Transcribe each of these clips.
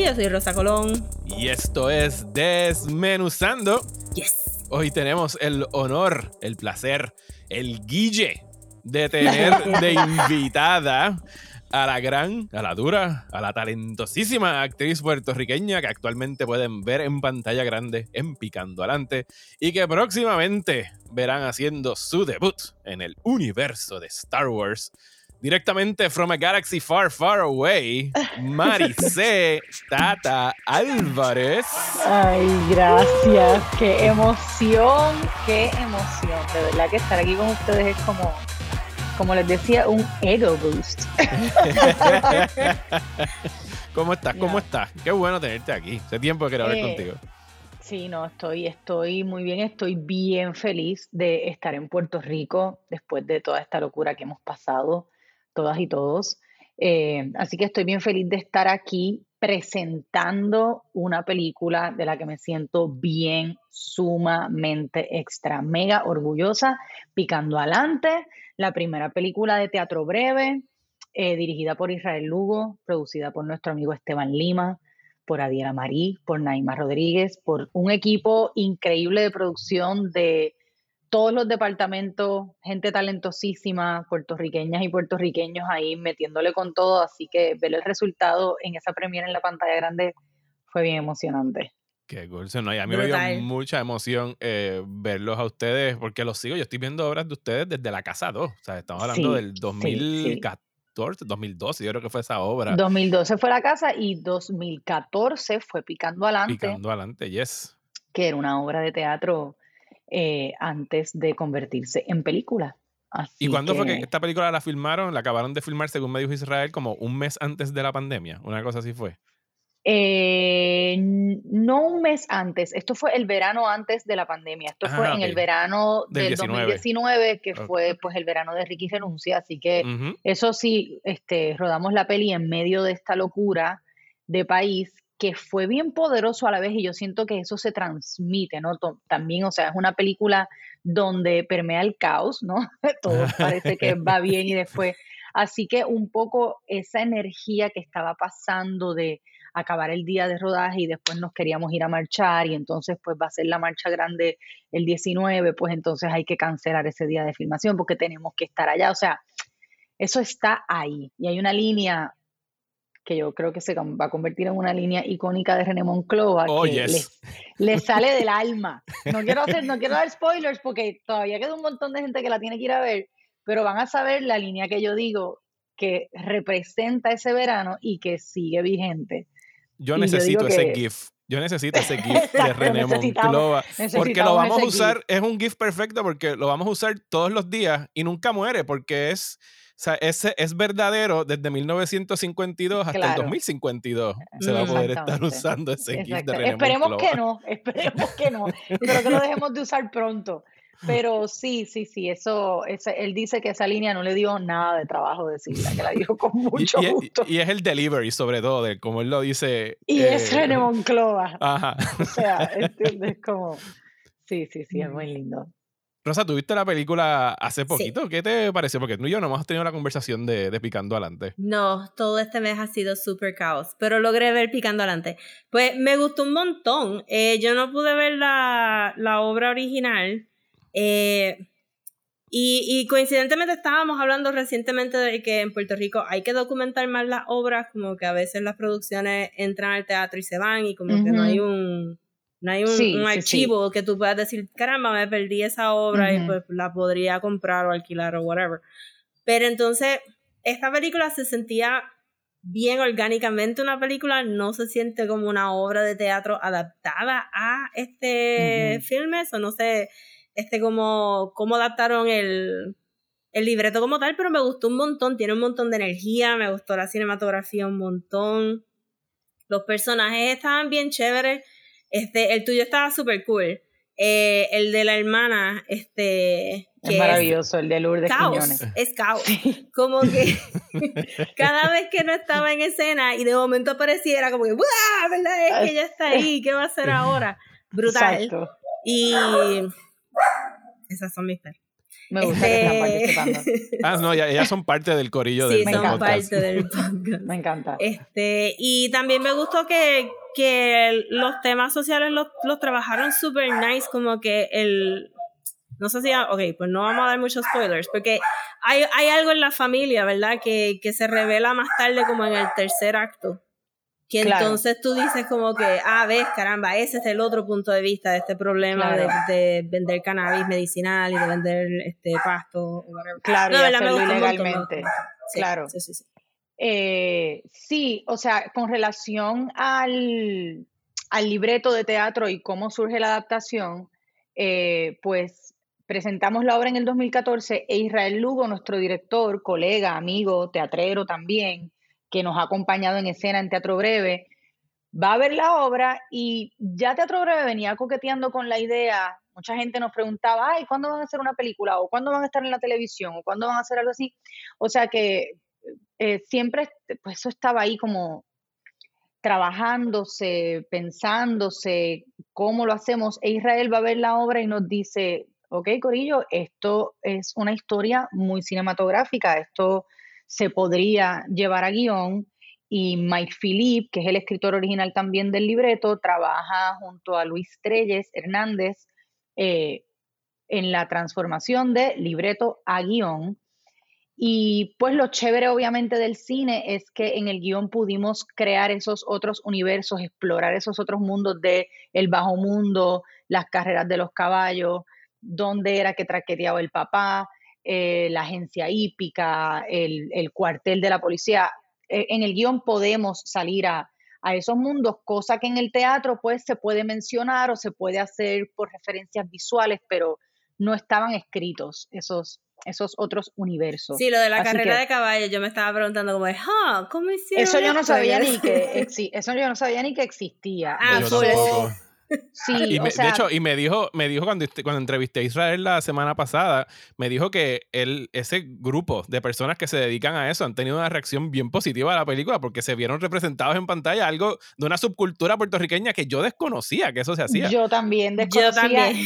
Y yo soy Rosa Colón. y esto es Desmenuzando. Yes. Hoy tenemos el honor, el placer, el guille de tener de invitada a la gran, a la dura, a la talentosísima actriz puertorriqueña que actualmente pueden ver en pantalla grande en Picando Adelante y que próximamente verán haciendo su debut en el universo de Star Wars. Directamente from a galaxy far, far away, Maricé Tata Álvarez. Ay, gracias. Qué emoción, qué emoción. De verdad que estar aquí con ustedes es como, como les decía, un ego boost. ¿Cómo estás? ¿Cómo estás? Qué bueno tenerte aquí. Hace tiempo que quería hablar Eh, contigo. Sí, no, estoy, estoy muy bien, estoy bien feliz de estar en Puerto Rico después de toda esta locura que hemos pasado, todas y todos. Eh, así que estoy bien feliz de estar aquí presentando una película de la que me siento bien, sumamente extra, mega orgullosa, picando adelante, la primera película de teatro breve, eh, dirigida por Israel Lugo, producida por nuestro amigo Esteban Lima, por Adiela Marí, por Naima Rodríguez, por un equipo increíble de producción de todos los departamentos, gente talentosísima, puertorriqueñas y puertorriqueños ahí metiéndole con todo, así que ver el resultado en esa premiere en la pantalla grande fue bien emocionante. Qué cool. No, y a mí me dio mucha emoción eh, verlos a ustedes porque los sigo. Yo estoy viendo obras de ustedes desde La Casa 2. O sea, estamos hablando Sí, del sí, 2014, 2012, yo creo que fue esa obra. 2012 fue la casa y 2014 fue Picando Adelante, Picando adelante, yes. que era una obra de teatro eh, antes de convertirse en película. ¿Y cuándo fue que esta película la filmaron? La acabaron de filmar, según me dijo Israel, como un mes antes de la pandemia. Una cosa así fue. Eh, no un mes antes, esto fue el verano antes de la pandemia, esto fue Ah, en el verano Del del 19. 2019, que fue pues el verano de Ricky Renuncia, así que eso sí, este, rodamos la peli en medio de esta locura de país que fue bien poderoso a la vez y yo siento que eso se transmite, ¿no? También, o sea, es una película donde permea el caos, ¿no? Todo parece que va bien y después. Así que un poco esa energía que estaba pasando de acabar el día de rodaje y después nos queríamos ir a marchar y entonces pues va a ser la marcha grande el 19, pues entonces hay que cancelar ese día de filmación porque tenemos que estar allá. O sea, eso está ahí. Y hay una línea que yo creo que se va a convertir en una línea icónica de René Monclova Oh, que yes. le, le sale del alma. No quiero hacer, no quiero dar spoilers porque todavía queda un montón de gente que la tiene que ir a ver, pero van a saber la línea que yo digo que representa ese verano y que sigue vigente. Yo Y yo necesito digo ese que- GIF. Yo necesito ese GIF de René Monclova. Porque lo vamos a usar, es un GIF perfecto porque lo vamos a usar todos los días y nunca muere porque es, sea, ese es verdadero desde 1952 hasta el Claro. 2052. Se va a poder estar usando ese Exacto. de René Esperemos Monclova. que no, esperemos que no. Espero que lo dejemos de usar pronto. Pero sí, sí, sí, eso, ese- él dice que esa línea no le dio nada de trabajo decirla, que la dijo con Y, mucho y es- gusto. y es el delivery, sobre todo, de como él lo dice. Y es eh, René Monclova. Ajá. O sea, ¿entiendes? Como, sí, sí, sí, es muy lindo. Rosa, ¿tú viste la película hace poquito? ¿Qué te pareció? Porque tú y yo no hemos tenido la conversación de, de Picando Adelante. No, todo este mes ha sido super caos, pero logré ver picando adelante. Pues me gustó un montón. Eh, yo no pude ver la, la obra original. eh, y, y coincidentemente estábamos hablando recientemente de que en Puerto Rico hay que documentar más las obras, como que a veces las producciones entran al teatro y se van y como que no hay un no hay un, Sí, un sí, sí. archivo que tú puedas decir, caramba, me perdí esa obra y pues la podría comprar o alquilar o whatever. Pero entonces, esta película se sentía bien orgánicamente una película, no se siente como una obra de teatro adaptada a este Ujú. filme, o no sé, este como cómo adaptaron el, el libreto como tal, pero me gustó un montón, tiene un montón de energía, me gustó la cinematografía un montón. Los personajes estaban bien chéveres. Este, el tuyo estaba súper cool. Eh, el de la hermana, este. Es maravilloso, el de Lourdes caos, Quiñones. es caos. Como que cada vez que no estaba en escena y de momento apareciera, como que, ¡buah! ¿Verdad? Es que ella está ahí, ¿qué va a hacer ahora? Brutal. Exacto. Y esas son mis perras. Me gusta que Este- participando. Ah, no, ya, ellas son parte del corillo Sí, del, son podcast. parte del podcast. Me encanta. Este, y también me gustó que, que los temas sociales los, los trabajaron super nice, como que el... No sé si... Ok, pues no vamos a dar muchos spoilers, porque hay, hay algo en la familia, ¿verdad? Que, que se revela más tarde como en el tercer acto. Que Claro. entonces tú dices como que, ah, ves, caramba, ese es el otro punto de vista de este problema Claro. de, de vender cannabis medicinal y de vender este pasto. whatever. Claro, No, y hacerlo ilegalmente. Sí, Claro. Sí, sí, sí. Eh, sí, o sea, con relación al, al libreto de teatro y cómo surge la adaptación, eh, pues presentamos la obra en el 2014 e Israel Lugo, nuestro director, colega, amigo, teatrero también, que nos ha acompañado en escena en Teatro Breve, va a ver la obra y ya Teatro Breve venía coqueteando con la idea. Mucha gente nos preguntaba, ay, ¿cuándo van a hacer una película? ¿O cuándo van a estar en la televisión? ¿O cuándo van a hacer algo así? O sea que eh, siempre pues eso estaba ahí como trabajándose, pensándose cómo lo hacemos. E Israel va a ver la obra y nos dice, ok, Corillo, esto es una historia muy cinematográfica, esto se podría llevar a guion. Y Mike Philippe, que es el escritor original también del libreto, trabaja junto a Luis Treyes Hernández eh, en la transformación de libreto a guion. Y pues lo chévere obviamente del cine es que en el guion pudimos crear esos otros universos, explorar esos otros mundos de el bajo mundo, las carreras de los caballos, dónde era que traqueteaba el papá, eh, la agencia hípica, el, el cuartel de la policía. Eh, en el guion podemos salir a, a esos mundos, cosa que en el teatro pues se puede mencionar o se puede hacer por referencias visuales, pero no estaban escritos esos, esos otros universos. Sí, lo de la Así carrera que- de caballo, yo me estaba preguntando como, ah, ¿cómo hicieron Eso yo no sabía ni que eso yo no sabía ni que existía. Ah, Yo. Sí, Y o me- sea, de hecho, y me dijo, me dijo cuando, cuando entrevisté a Israel la semana pasada, me dijo que él, ese grupo de personas que se dedican a eso han tenido una reacción bien positiva a la película porque se vieron representados en pantalla algo de una subcultura puertorriqueña que yo desconocía que eso se hacía. yo también Yo desconocía también.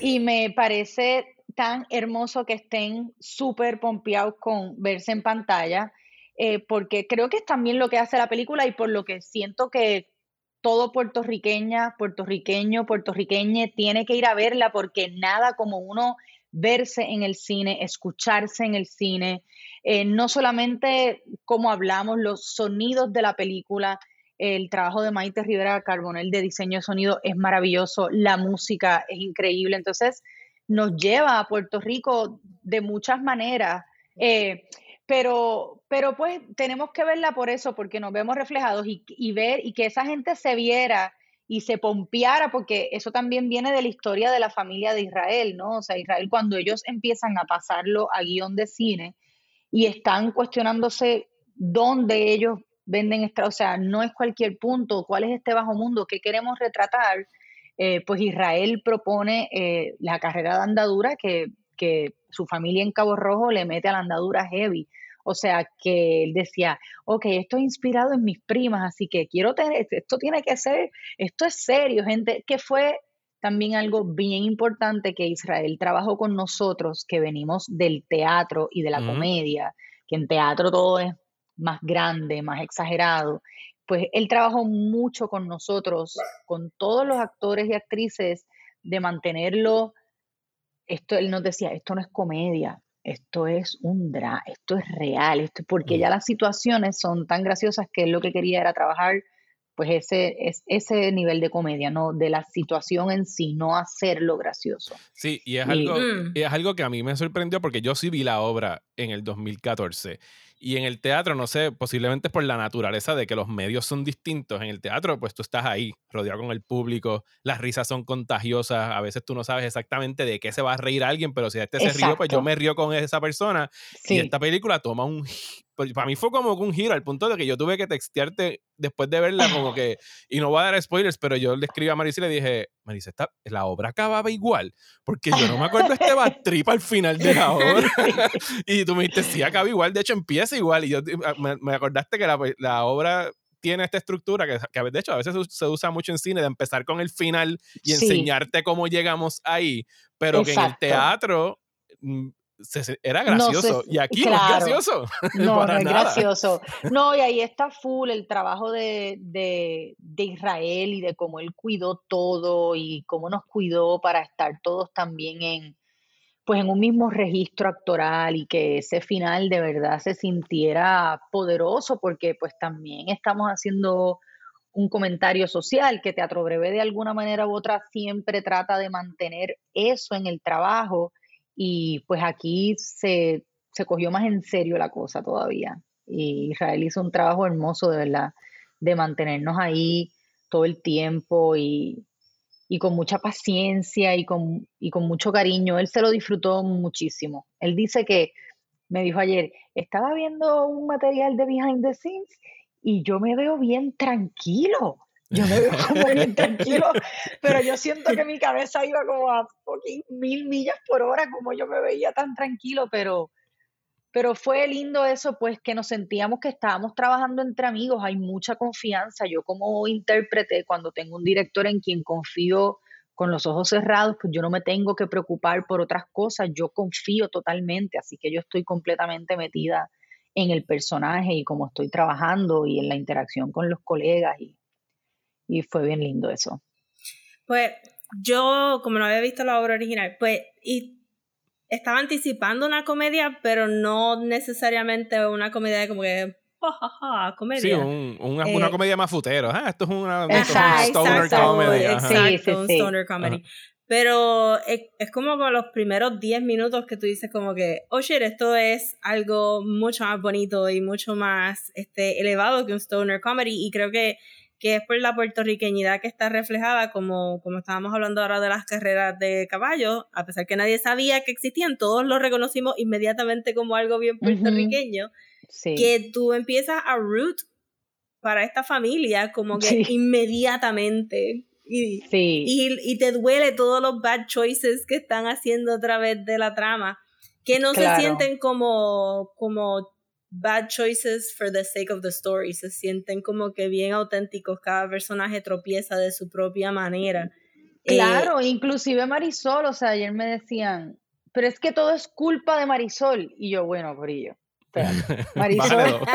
y me parece tan hermoso que estén súper pompeados con verse en pantalla, eh, porque creo que es también lo que hace la película y por lo que siento que todo puertorriqueña, puertorriqueño, puertorriqueñe tiene que ir a verla porque nada como uno verse en el cine, escucharse en el cine, eh, no solamente como hablamos, los sonidos de la película, el trabajo de Maite Rivera Carbonell de diseño de sonido es maravilloso, la música es increíble, entonces nos lleva a Puerto Rico de muchas maneras. eh, pero, pero pues tenemos que verla por eso, porque nos vemos reflejados y, ver y que esa gente se viera y se pompeara, porque eso también viene de la historia de la familia de Israel, ¿no? O sea, Israel cuando ellos empiezan a pasarlo a guion de cine y están cuestionándose dónde ellos venden o sea, no es cualquier punto, cuál es este bajo mundo, qué queremos retratar, eh, pues Israel propone eh, la carrera de andadura que, que su familia en Cabo Rojo le mete a la andadura heavy. O sea, que él decía, ok, esto es inspirado en mis primas, así que quiero tener, esto tiene que ser, esto es serio, gente, que fue también algo bien importante que Israel trabajó con nosotros, que venimos del teatro y de la comedia, que en teatro todo es más grande, más exagerado. Pues él trabajó mucho con nosotros, con todos los actores y actrices, de mantenerlo esto él nos decía, esto no es comedia, esto es un drama, esto es real, esto, porque ya las situaciones son tan graciosas que él lo que quería era trabajar pues ese, es, ese nivel de comedia, ¿no? De la situación en sí, no hacerlo gracioso. Sí, y es, Y- algo, Mm. y es algo que a mí me sorprendió porque yo sí vi la obra en el 2014. Y en el teatro, no sé, posiblemente es por la naturaleza de que los medios son distintos. En el teatro, pues tú estás ahí, rodeado con el público, las risas son contagiosas, a veces tú no sabes exactamente de qué se va a reír alguien, pero si este se rió, pues yo Exacto. me río con esa persona. Sí, Y esta película toma un, para mí fue como un giro al punto de que yo tuve que textearte después de verla como que, y no voy a dar spoilers, pero yo le escribí a Marisa y le dije, Marisa, esta, la obra acababa igual, porque yo no me acuerdo este trip al final de la obra. y tú me dijiste, sí, acaba igual, de hecho empieza igual, y yo ah, me, me acordaste que la, la obra tiene esta estructura que, que, de hecho a veces se usa mucho en cine de empezar con el final y Sí. enseñarte cómo llegamos ahí, pero que en el Exacto. teatro mm, se- era No gracioso y aquí no es gracioso. No, no es nada. gracioso. No, y ahí está full el trabajo de, de, de Israel y de cómo él cuidó todo y cómo nos cuidó para estar todos también en, pues en un mismo registro actoral y que ese final de verdad se sintiera poderoso porque pues también estamos haciendo un comentario social que Teatro Breve de alguna manera u otra siempre trata de mantener eso en el trabajo y pues aquí se, se cogió más en serio la cosa todavía. Y Israel hizo un trabajo hermoso de verdad de mantenernos ahí todo el tiempo y, y con mucha paciencia y con, y con mucho cariño. Él se lo disfrutó muchísimo. Él dice que, me dijo ayer, estaba viendo un material de behind the scenes y yo me veo bien tranquilo. Yo me veo como bien tranquilo, pero yo siento que mi cabeza iba como a mil millas por hora, como yo me veía tan tranquilo, pero, pero fue lindo eso, pues que nos sentíamos que estábamos trabajando entre amigos, hay mucha confianza. Yo como intérprete, cuando tengo un director en quien confío con los ojos cerrados, pues yo no me tengo que preocupar por otras cosas, yo confío totalmente, así que yo estoy completamente metida en el personaje y cómo estoy trabajando y en la interacción con los colegas y, y fue bien lindo eso. Pues yo, como no había visto la obra original, pues y estaba anticipando una comedia, pero no necesariamente una comedia de como que ja, ja, comedia. Sí, un- una, Eh, una comedia más futero. Ah, esto es una, esto es un Ajá, stoner exacto, comedy. ajá. Sí, Exacto, sí, un sí. stoner comedy. Pero es, es como con los primeros 10 minutos que tú dices como que, oh shit, esto es algo mucho más bonito y mucho más este, elevado que un stoner comedy y creo que, que es por la puertorriqueñidad que está reflejada como, como estábamos hablando ahora de las carreras de caballos, a pesar que nadie sabía que existían, todos lo reconocimos inmediatamente como algo bien puertorriqueño Sí. que tú empiezas a root para esta familia como que Sí. inmediatamente y, Sí. y, y te duele todos los bad choices que están haciendo a través de la trama que no Claro. se sienten como como bad choices for the sake of the story se sienten como que bien auténticos cada personaje tropieza de su propia manera Eh, Claro, inclusive Marisol, o sea, ayer me decían, pero es que todo es culpa de Marisol. Y yo, bueno, Brillo, espérate, Marisol.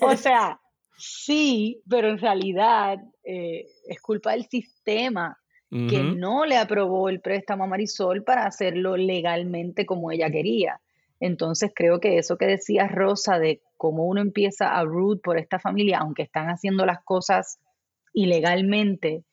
O sea, sí, pero en realidad eh, es culpa del sistema que no le aprobó el préstamo a Marisol para hacerlo legalmente como ella quería. Entonces creo que eso que decía Rosa de cómo uno empieza a root por esta familia, aunque están haciendo las cosas ilegalmente,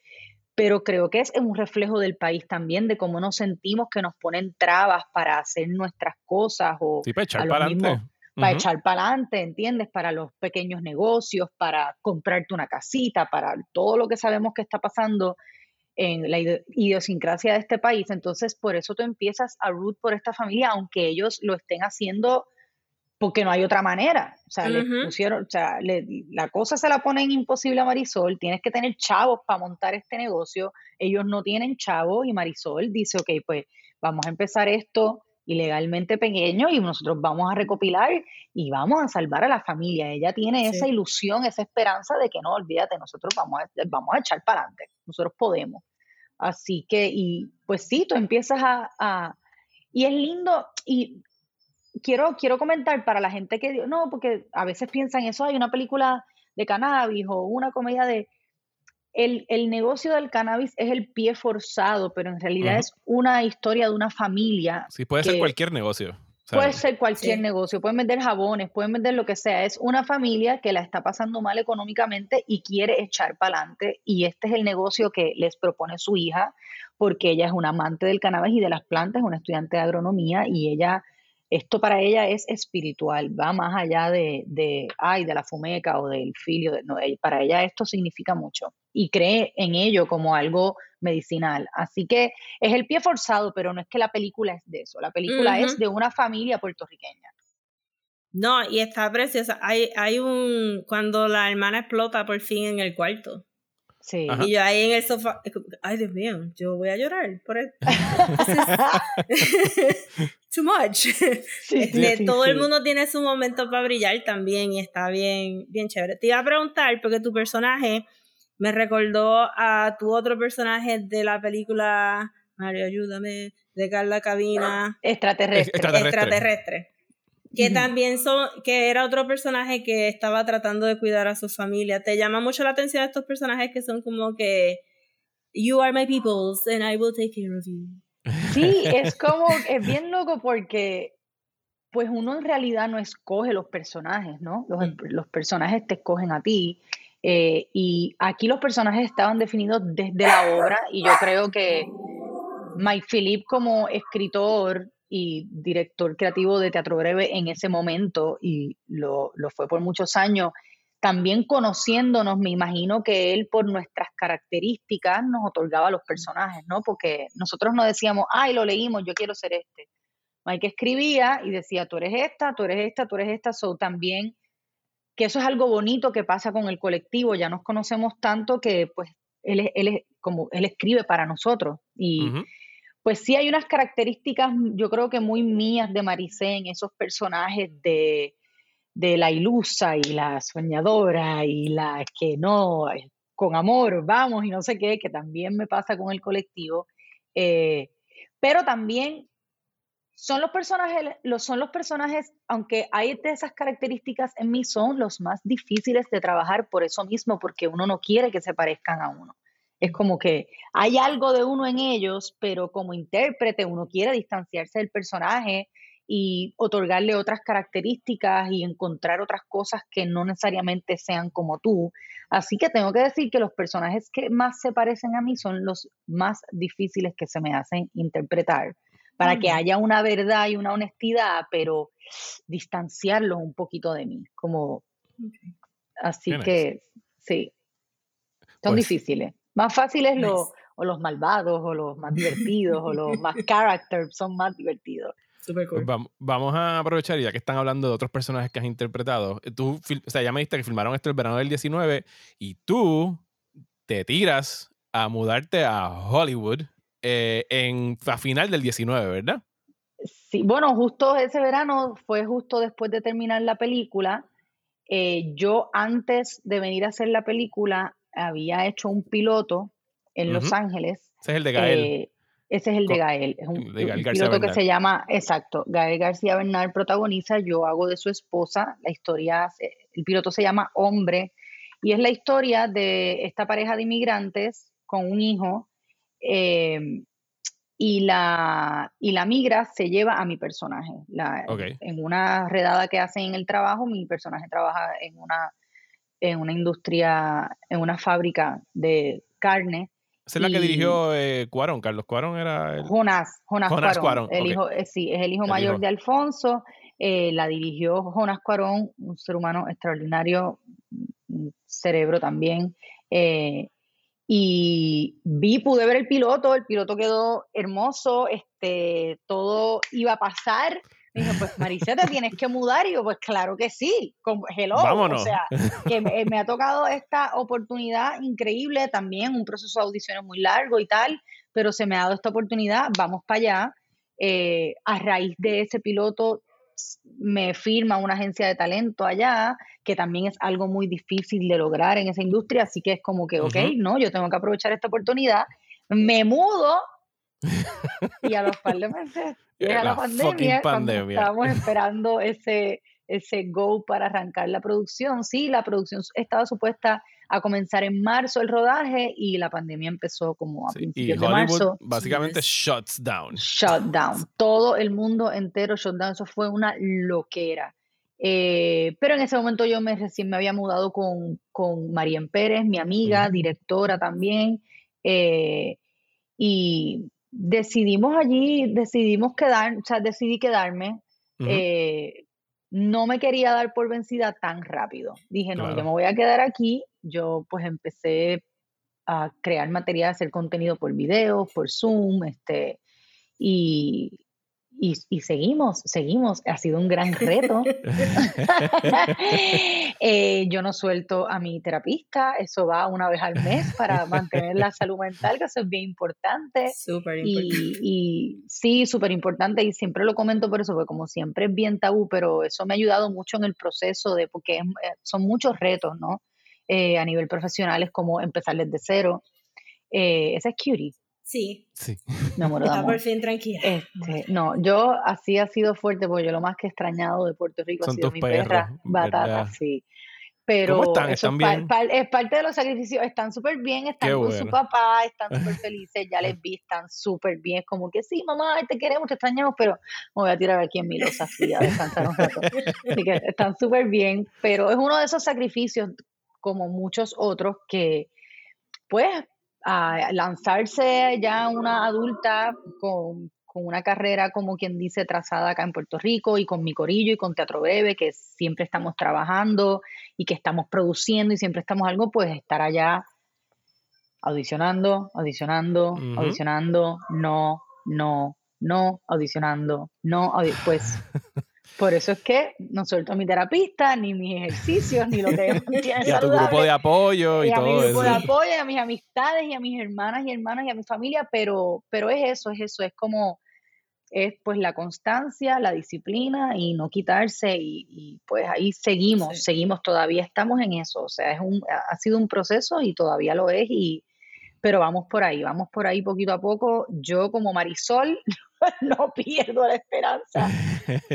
pero creo que es un reflejo del país también, de cómo nos sentimos que nos ponen trabas para hacer nuestras cosas o Sí, para echar para adelante. para echar para adelante, ¿entiendes? Para los pequeños negocios, para comprarte una casita, para todo lo que sabemos que está pasando en la idiosincrasia de este país. Entonces, por eso tú empiezas a root por esta familia, aunque ellos lo estén haciendo porque no hay otra manera. O sea, le pusieron, o sea, le- la cosa se la ponen imposible a Marisol, tienes que tener chavos para montar este negocio, ellos no tienen chavos y Marisol dice, ok, pues vamos a empezar esto ilegalmente pequeño y nosotros vamos a recopilar y vamos a salvar a la familia. Ella tiene Sí. esa ilusión, esa esperanza de que no, olvídate, nosotros vamos a, vamos a echar para adelante, nosotros podemos. Así que, y pues sí, tú empiezas a, a- y es lindo, y quiero, quiero comentar para la gente que, no, porque a veces piensan eso, hay una película de cannabis o una comedia de... El, el negocio del cannabis es el pie forzado, pero en realidad es una historia de una familia Sí, puede ser cualquier negocio. Puede ser cualquier Sí. negocio, pueden vender jabones, pueden vender lo que sea. Es una familia que la está pasando mal económicamente y quiere echar para adelante. Y este es el negocio que les propone su hija, porque ella es una amante del cannabis y de las plantas, es una estudiante de agronomía y ella, esto para ella es espiritual, va más allá de, de ay, de la fumeca o del filio. de- no, ella- para ella esto significa mucho y cree en ello como algo medicinal. Así que es el pie forzado, pero no es que la película es de eso. La película es de una familia puertorriqueña. No, y está preciosa. Hay, hay un. Cuando la hermana explota por fin en el cuarto. Sí. Ajá. Y yo ahí en el sofá. Ay, Dios mío, yo voy a llorar por esto. Too much. Sí, Este, sí, todo sí. el mundo tiene su momento para brillar también y está bien, bien chévere. Te iba a preguntar, porque tu personaje me recordó a tu otro personaje de la película Mario, ayúdame, de Carla Cabina, Extraterrestre. Extraterrestre. extraterrestre. Que también son, que era otro personaje que estaba tratando de cuidar a su familia. ¿Te llama mucho la atención estos personajes que son como que You are my peoples and I will take care of you? Sí, es como, es bien loco porque pues uno en realidad no escoge los personajes, ¿no? Los, Mm. los personajes te escogen a ti. Eh, y aquí los personajes estaban definidos desde la obra y yo creo que Mike Philip como escritor y director creativo de Teatro Breve en ese momento, y lo, lo fue por muchos años, también conociéndonos, me imagino que él por nuestras características nos otorgaba los personajes, ¿no? Porque nosotros no decíamos, ay, lo leímos, yo quiero ser este. Mike escribía y decía, tú eres esta, tú eres esta, tú eres esta, so también que eso es algo bonito que pasa con el colectivo, ya nos conocemos tanto que pues él, es- él, es- como, él escribe para nosotros y pues sí hay unas características, yo creo que muy mías de Maricé en esos personajes de, de la ilusa y la soñadora y la que no, con amor, vamos y no sé qué, que también me pasa con el colectivo. Eh, pero también son los personajes, los, son los personajes, aunque hay de esas características en mí, son los más difíciles de trabajar por eso mismo, porque uno no quiere que se parezcan a uno. Es como que hay algo de uno en ellos, pero como intérprete uno quiere distanciarse del personaje y otorgarle otras características y encontrar otras cosas que no necesariamente sean como tú. Así que tengo que decir que los personajes que más se parecen a mí son los más difíciles que se me hacen interpretar, para que haya una verdad y una honestidad, pero distanciarlos un poquito de mí, como así Qué nice. que sí, son Pues- difíciles. Más fáciles los, o los malvados, o los más divertidos, o los más character, son más divertidos. Super Pues vam- vamos a aprovechar, ya que están hablando de otros personajes que has interpretado. eh, Tú, o sea, ya me dijiste que filmaron esto el verano del 19 y tú te tiras a mudarte a Hollywood eh, en, a final del 19, ¿verdad? Sí, bueno, justo ese verano fue justo después de terminar la película. Eh, yo antes de venir a hacer la película había hecho un piloto en Los. Ángeles. Ese es el de Gael. Eh, ese es el de Gael. Es un, el de Gael un García piloto que se llama, exacto, Gael García Bernal protagoniza, yo hago de su esposa. La historia, el piloto se llama Hombre y es la historia de esta pareja de inmigrantes con un hijo eh, y, la, y la migra se lleva a mi personaje. La-. En una redada que hacen en el trabajo, mi personaje trabaja en una, en una industria, en una fábrica de carne. Esa es la que dirigió eh, Cuarón. Carlos Cuarón era el. Jonas, Jonas, Jonas Cuarón. Cuarón, El hijo, eh, sí, es el hijo El mayor hijo. de Alfonso. eh, la dirigió Jonas Cuarón, un ser humano extraordinario, un cerebro también. eh, y vi, pude ver el piloto, el piloto quedó hermoso, este, todo iba a pasar. Me dijo, pues Maricé, te tienes que mudar. Y yo, pues claro que sí, como, hello. Vámonos. O sea, que me, me ha tocado esta oportunidad increíble, también un proceso de audiciones muy largo y tal, pero se me ha dado esta oportunidad, vamos para allá. Eh, a raíz de ese piloto me firma una agencia de talento allá, que también es algo muy difícil de lograr en esa industria, así que es como que, ok, Ujú. no, yo tengo que aprovechar esta oportunidad, me mudo y a los par de meses llega La la, pandemia, pandemia. estábamos esperando ese, ese go para arrancar la producción. Sí, la producción estaba supuesta a comenzar en marzo el rodaje y la pandemia empezó como a Sí, y principios de Hollywood marzo. básicamente Yes. shuts down. Shutdown. Todo el mundo entero shutdown. Eso fue una loquera. Eh, pero en ese momento yo me recién me había mudado con, con Marian Pérez, mi amiga, directora también. eh, y decidimos allí, decidimos quedar, o sea, decidí quedarme. Eh, no me quería dar por vencida tan rápido. Dije, no, yo me voy a quedar aquí. Yo pues empecé a crear material, hacer contenido por video, por Zoom, este, y, y, y seguimos, seguimos. Ha sido un gran reto. Eh, yo no suelto a mi terapista, eso va una vez al mes para mantener la salud mental, que eso es bien importante. Súper Y, importante. y sí, súper importante y siempre lo comento por eso, porque como siempre es bien tabú, pero eso me ha ayudado mucho en el proceso de, porque es- eh, son muchos retos, ¿no? Eh, a nivel profesional es como empezar desde cero. Eh, esa es Cutie, Sí, Sí. me muero de está amor. por fin tranquila. Este, no, yo así ha sido fuerte porque yo lo más que he extrañado de Puerto Rico Son ha sido tus mi perros, perra, Batata, ¿verdad? sí. Pero ¿Cómo están? ¿Están es, par- bien? es parte de los sacrificios. Están súper bien, están Qué con su papá, están súper felices, ya les vi, están súper bien. Es como que sí, mamá, te queremos, te extrañamos, pero me voy a tirar aquí en mi losa así a descansar un rato. Así que están súper bien, pero es uno de esos sacrificios, como muchos otros, que pues a lanzarse ya una adulta con, con una carrera, como quien dice, trazada acá en Puerto Rico y con mi corillo y con Teatro Breve, que siempre estamos trabajando y que estamos produciendo y siempre estamos algo, pues estar allá audicionando, audicionando, audicionando, no, no, no, audicionando, no, audi- pues por eso es que no suelto a mi terapista, ni mis ejercicios, ni lo que Y a tu grupo de apoyo y, y a mi todo grupo de apoyo, y a mis amistades, y a mis hermanas y hermanos, y a mi familia, pero, pero es eso, es eso, es como, es pues la constancia, la disciplina y no quitarse, y, y, pues ahí seguimos, Sí. seguimos, todavía estamos en eso, o sea, es un, ha ha sido un proceso y todavía lo es, y, pero vamos por ahí, vamos por ahí poquito a poco, yo como Marisol no pierdo la esperanza,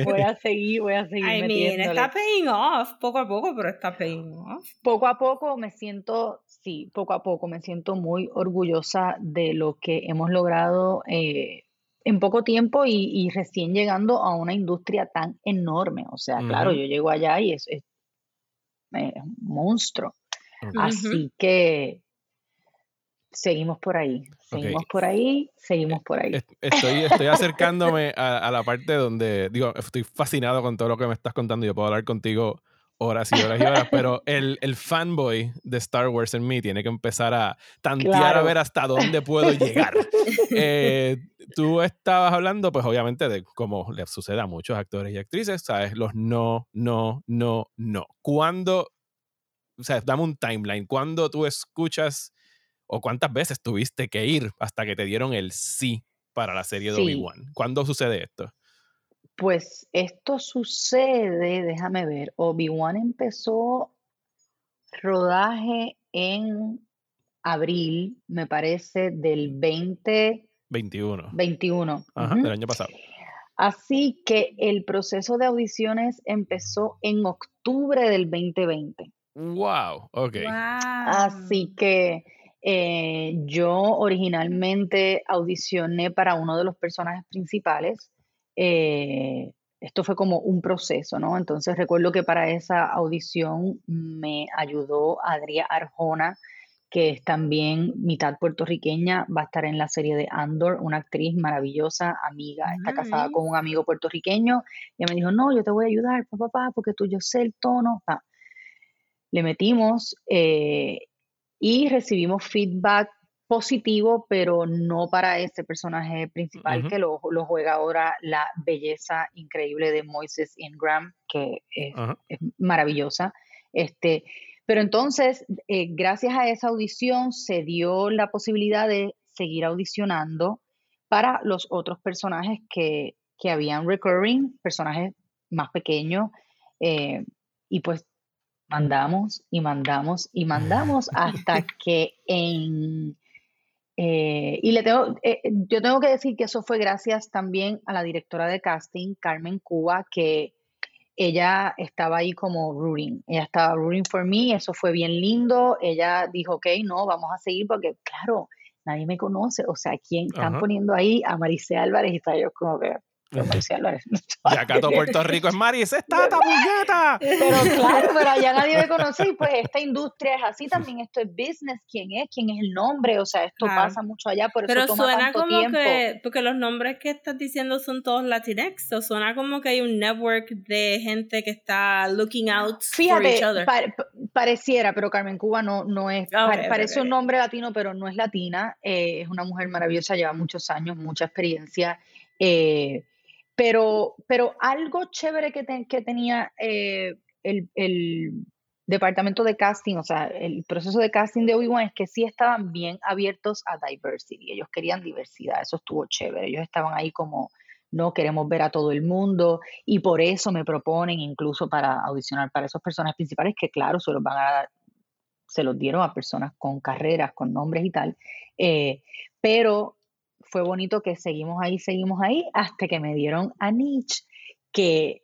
voy a seguir, voy a seguir I mean, está paying off poco a poco, pero está paying off. poco a poco me siento, sí, poco a poco me siento muy orgullosa de lo que hemos logrado eh, en poco tiempo y, y recién llegando a una industria tan enorme. O sea, claro, yo llego allá y es, es- es un monstruo. Así que seguimos por ahí, seguimos por ahí, seguimos por ahí. Est- Estoy, estoy acercándome a, a la parte donde, digo, estoy fascinado con todo lo que me estás contando. Yo puedo hablar contigo horas y horas y horas, pero el, el fanboy de Star Wars en mí tiene que empezar a tantear a ver hasta dónde puedo llegar. Eh, tú estabas hablando, pues obviamente, de cómo le sucede a muchos actores y actrices, ¿sabes? Los no, no, no, no. ¿Cuándo, o sea, dame un timeline, cuándo tú escuchas o cuántas veces tuviste que ir hasta que te dieron el sí para la serie de Sí. Obi-Wan? ¿Cuándo sucede esto? Pues esto sucede, déjame ver, Obi-Wan empezó rodaje en abril, me parece, del 2021. 21. Ajá, ujú. del año pasado. Así que el proceso de audiciones empezó en octubre del 2020. Wow, ok. Wow. Así que eh, yo originalmente audicioné para uno de los personajes principales. Eh, esto fue como un proceso, ¿no? Entonces recuerdo que para esa audición me ayudó Adria Arjona, que es también mitad puertorriqueña, va a estar en la serie de Andor, una actriz maravillosa, amiga, está casada con un amigo puertorriqueño. Y me dijo, no, yo te voy a ayudar, papá, papá, porque tú, yo sé el tono. pa". Le metimos eh, y recibimos feedback positivo, pero no para ese personaje principal que lo, lo juega ahora la belleza increíble de Moises Ingram, que es maravillosa. Este, pero entonces, eh, gracias a esa audición, se dio la posibilidad de seguir audicionando para los otros personajes que, que habían recurring, personajes más pequeños, eh, y pues mandamos y mandamos y mandamos hasta que en... eh, y le tengo, eh, yo tengo que decir que eso fue gracias también a la directora de casting, Carmen Cuba, que ella estaba ahí como rooting, ella estaba rooting for me, eso fue bien lindo, ella dijo, ok, no, vamos a seguir porque, claro, nadie me conoce, o sea, ¿quién están Ajá. poniendo ahí a Maricé Álvarez? Y está yo como que, Álvarez. Y acá todo Puerto Rico es Mari, ¡esa está, puñeta! Pero claro, pero allá nadie me conoce y pues esta industria es así también, esto es business, quién es, quién es el nombre, o sea, esto Claro. pasa mucho allá, por eso Pero toma suena tanto como tiempo. que, porque los nombres que estás diciendo son todos Latinx, o suena como que hay un network de gente que está looking out for Fíjate, each other. pa- pa- pareciera, pero Carmen Cuba no, no es, Ah, pa- parece un nombre latino, pero no es latina, eh, es una mujer maravillosa, lleva muchos años, mucha experiencia, eh, pero, pero algo chévere que, te- que tenía eh, el, el departamento de casting, o sea, el proceso de casting de Obi-Wan es que sí estaban bien abiertos a diversity. Ellos querían diversidad, eso estuvo chévere. Ellos estaban ahí como, no queremos ver a todo el mundo y por eso me proponen incluso para audicionar para esos personajes principales que claro, se los van a dar, se los dieron a personas con carreras, con nombres y tal. eh, pero fue bonito que seguimos ahí, seguimos ahí, hasta que me dieron a Nietzsche, que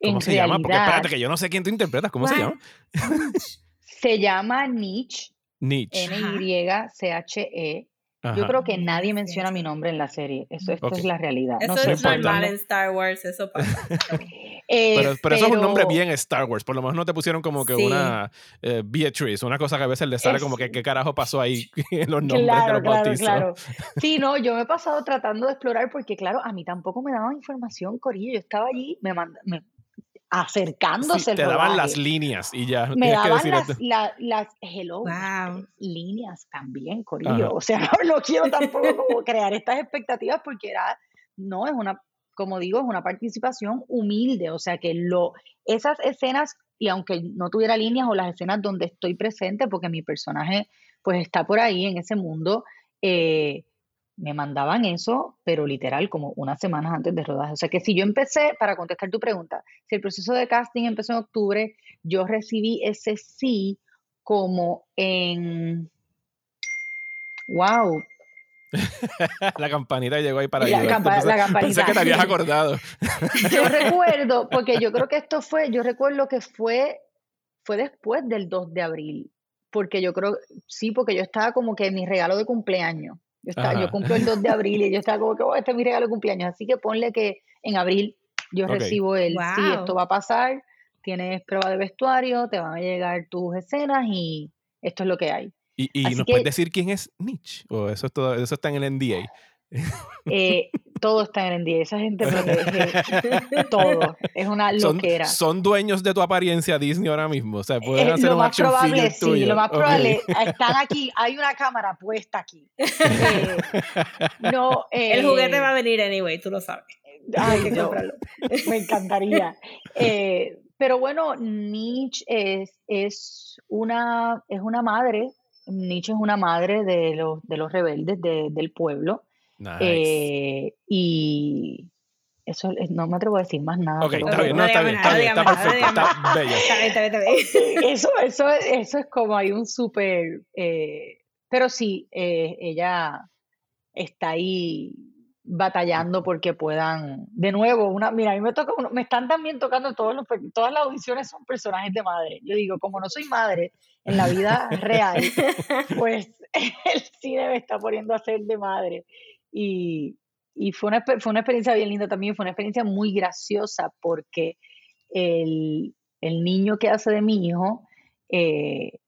¿Cómo en se llama? Porque espérate, que yo no sé quién tú interpretas. ¿Cómo se llama? se llama Nietzsche, Nietzsche. N-Y-C-H-E. Yo Ajá. creo que nadie menciona mi nombre en la serie. Eso, esto Ok. es la realidad. Eso no es normal en Star Wars, eso pasa. Eh, Pero, pero eso es un nombre pero- bien Star Wars. Por lo menos no te pusieron como que Sí. una eh, Beatrice, una cosa que a veces le sale Es- como que qué carajo pasó ahí en los nombres de Claro, los claro, bautizos. claro. Sí, no, yo me he pasado tratando de explorar porque, claro, a mí tampoco me daban información, Corillo. Yo estaba allí me manda- me- acercándose Sí, el te daban rodaje. las líneas y ya. me tienes que daban decir las, la- las hello, Wow. líneas también, Corillo. Ajá. O sea, no, no quiero tampoco como crear estas expectativas porque era, no, es una, como digo, es una participación humilde. O sea, que lo, esas escenas, y aunque no tuviera líneas o las escenas donde estoy presente, porque mi personaje pues está por ahí en ese mundo, eh, me mandaban eso, pero literal como unas semanas antes de rodaje. O sea que si yo empecé, para contestar tu pregunta, si el proceso de casting empezó en octubre, yo recibí ese sí como en... ¡Wow! La campanita llegó ahí para La campa- la Pensé campanita. que te habías acordado. Yo recuerdo, porque yo creo que esto fue, yo recuerdo que fue, fue después del 2 de abril, porque yo creo, sí, porque yo estaba como que en mi regalo de cumpleaños. Yo, estaba, Ajá. yo cumplo el 2 de abril y yo estaba como que, oh, este es mi regalo de cumpleaños. Así que ponle que en abril yo recibo el, sí, Wow. esto va a pasar, tienes prueba de vestuario, te van a llegar tus escenas y esto es lo que hay. ¿Y, nos que- puedes decir quién es Nietzsche? ¿O eso, es todo, eso está en el NDA? Eh, todo está en el NDA, esa gente protege todo, es una ¿Son, loquera. son dueños de tu apariencia Disney ahora mismo. O sea, pueden Eh, hacer lo un más action probable, sí, tuyo. lo más probable, están aquí, hay una cámara puesta aquí. Eh, no, El juguete eh, va a venir anyway, tú lo sabes. ay, Hay que no, comprarlo. me encantaría. Eh, pero bueno, Nietzsche es, es, una, es una madre, Nietzsche es una madre de los, de los rebeldes de- del pueblo. Nice. eh, y eso es- no me atrevo a decir más nada. ok, está bien, no está bien, está bien, perfecto, está bello. Está bien, está bien, está bien. eso, eso, eso es como hay un súper, eh, pero sí, eh, ella está ahí batallando porque puedan, de nuevo, una, mira, a mí me toca, uno- me están también tocando todos los, todas las audiciones son personajes de madre. Yo digo, como no soy madre en la vida real, pues el cine me está poniendo a ser de madre. Y, y fue, una, fue una experiencia bien linda también, fue una experiencia muy graciosa porque el, el niño que hace de mi hijo, eh,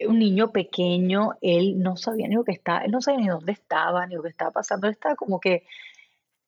un niño pequeño, él no sabía ni lo que estaba, él no sabía ni dónde estaba, ni lo que estaba pasando, él estaba como que,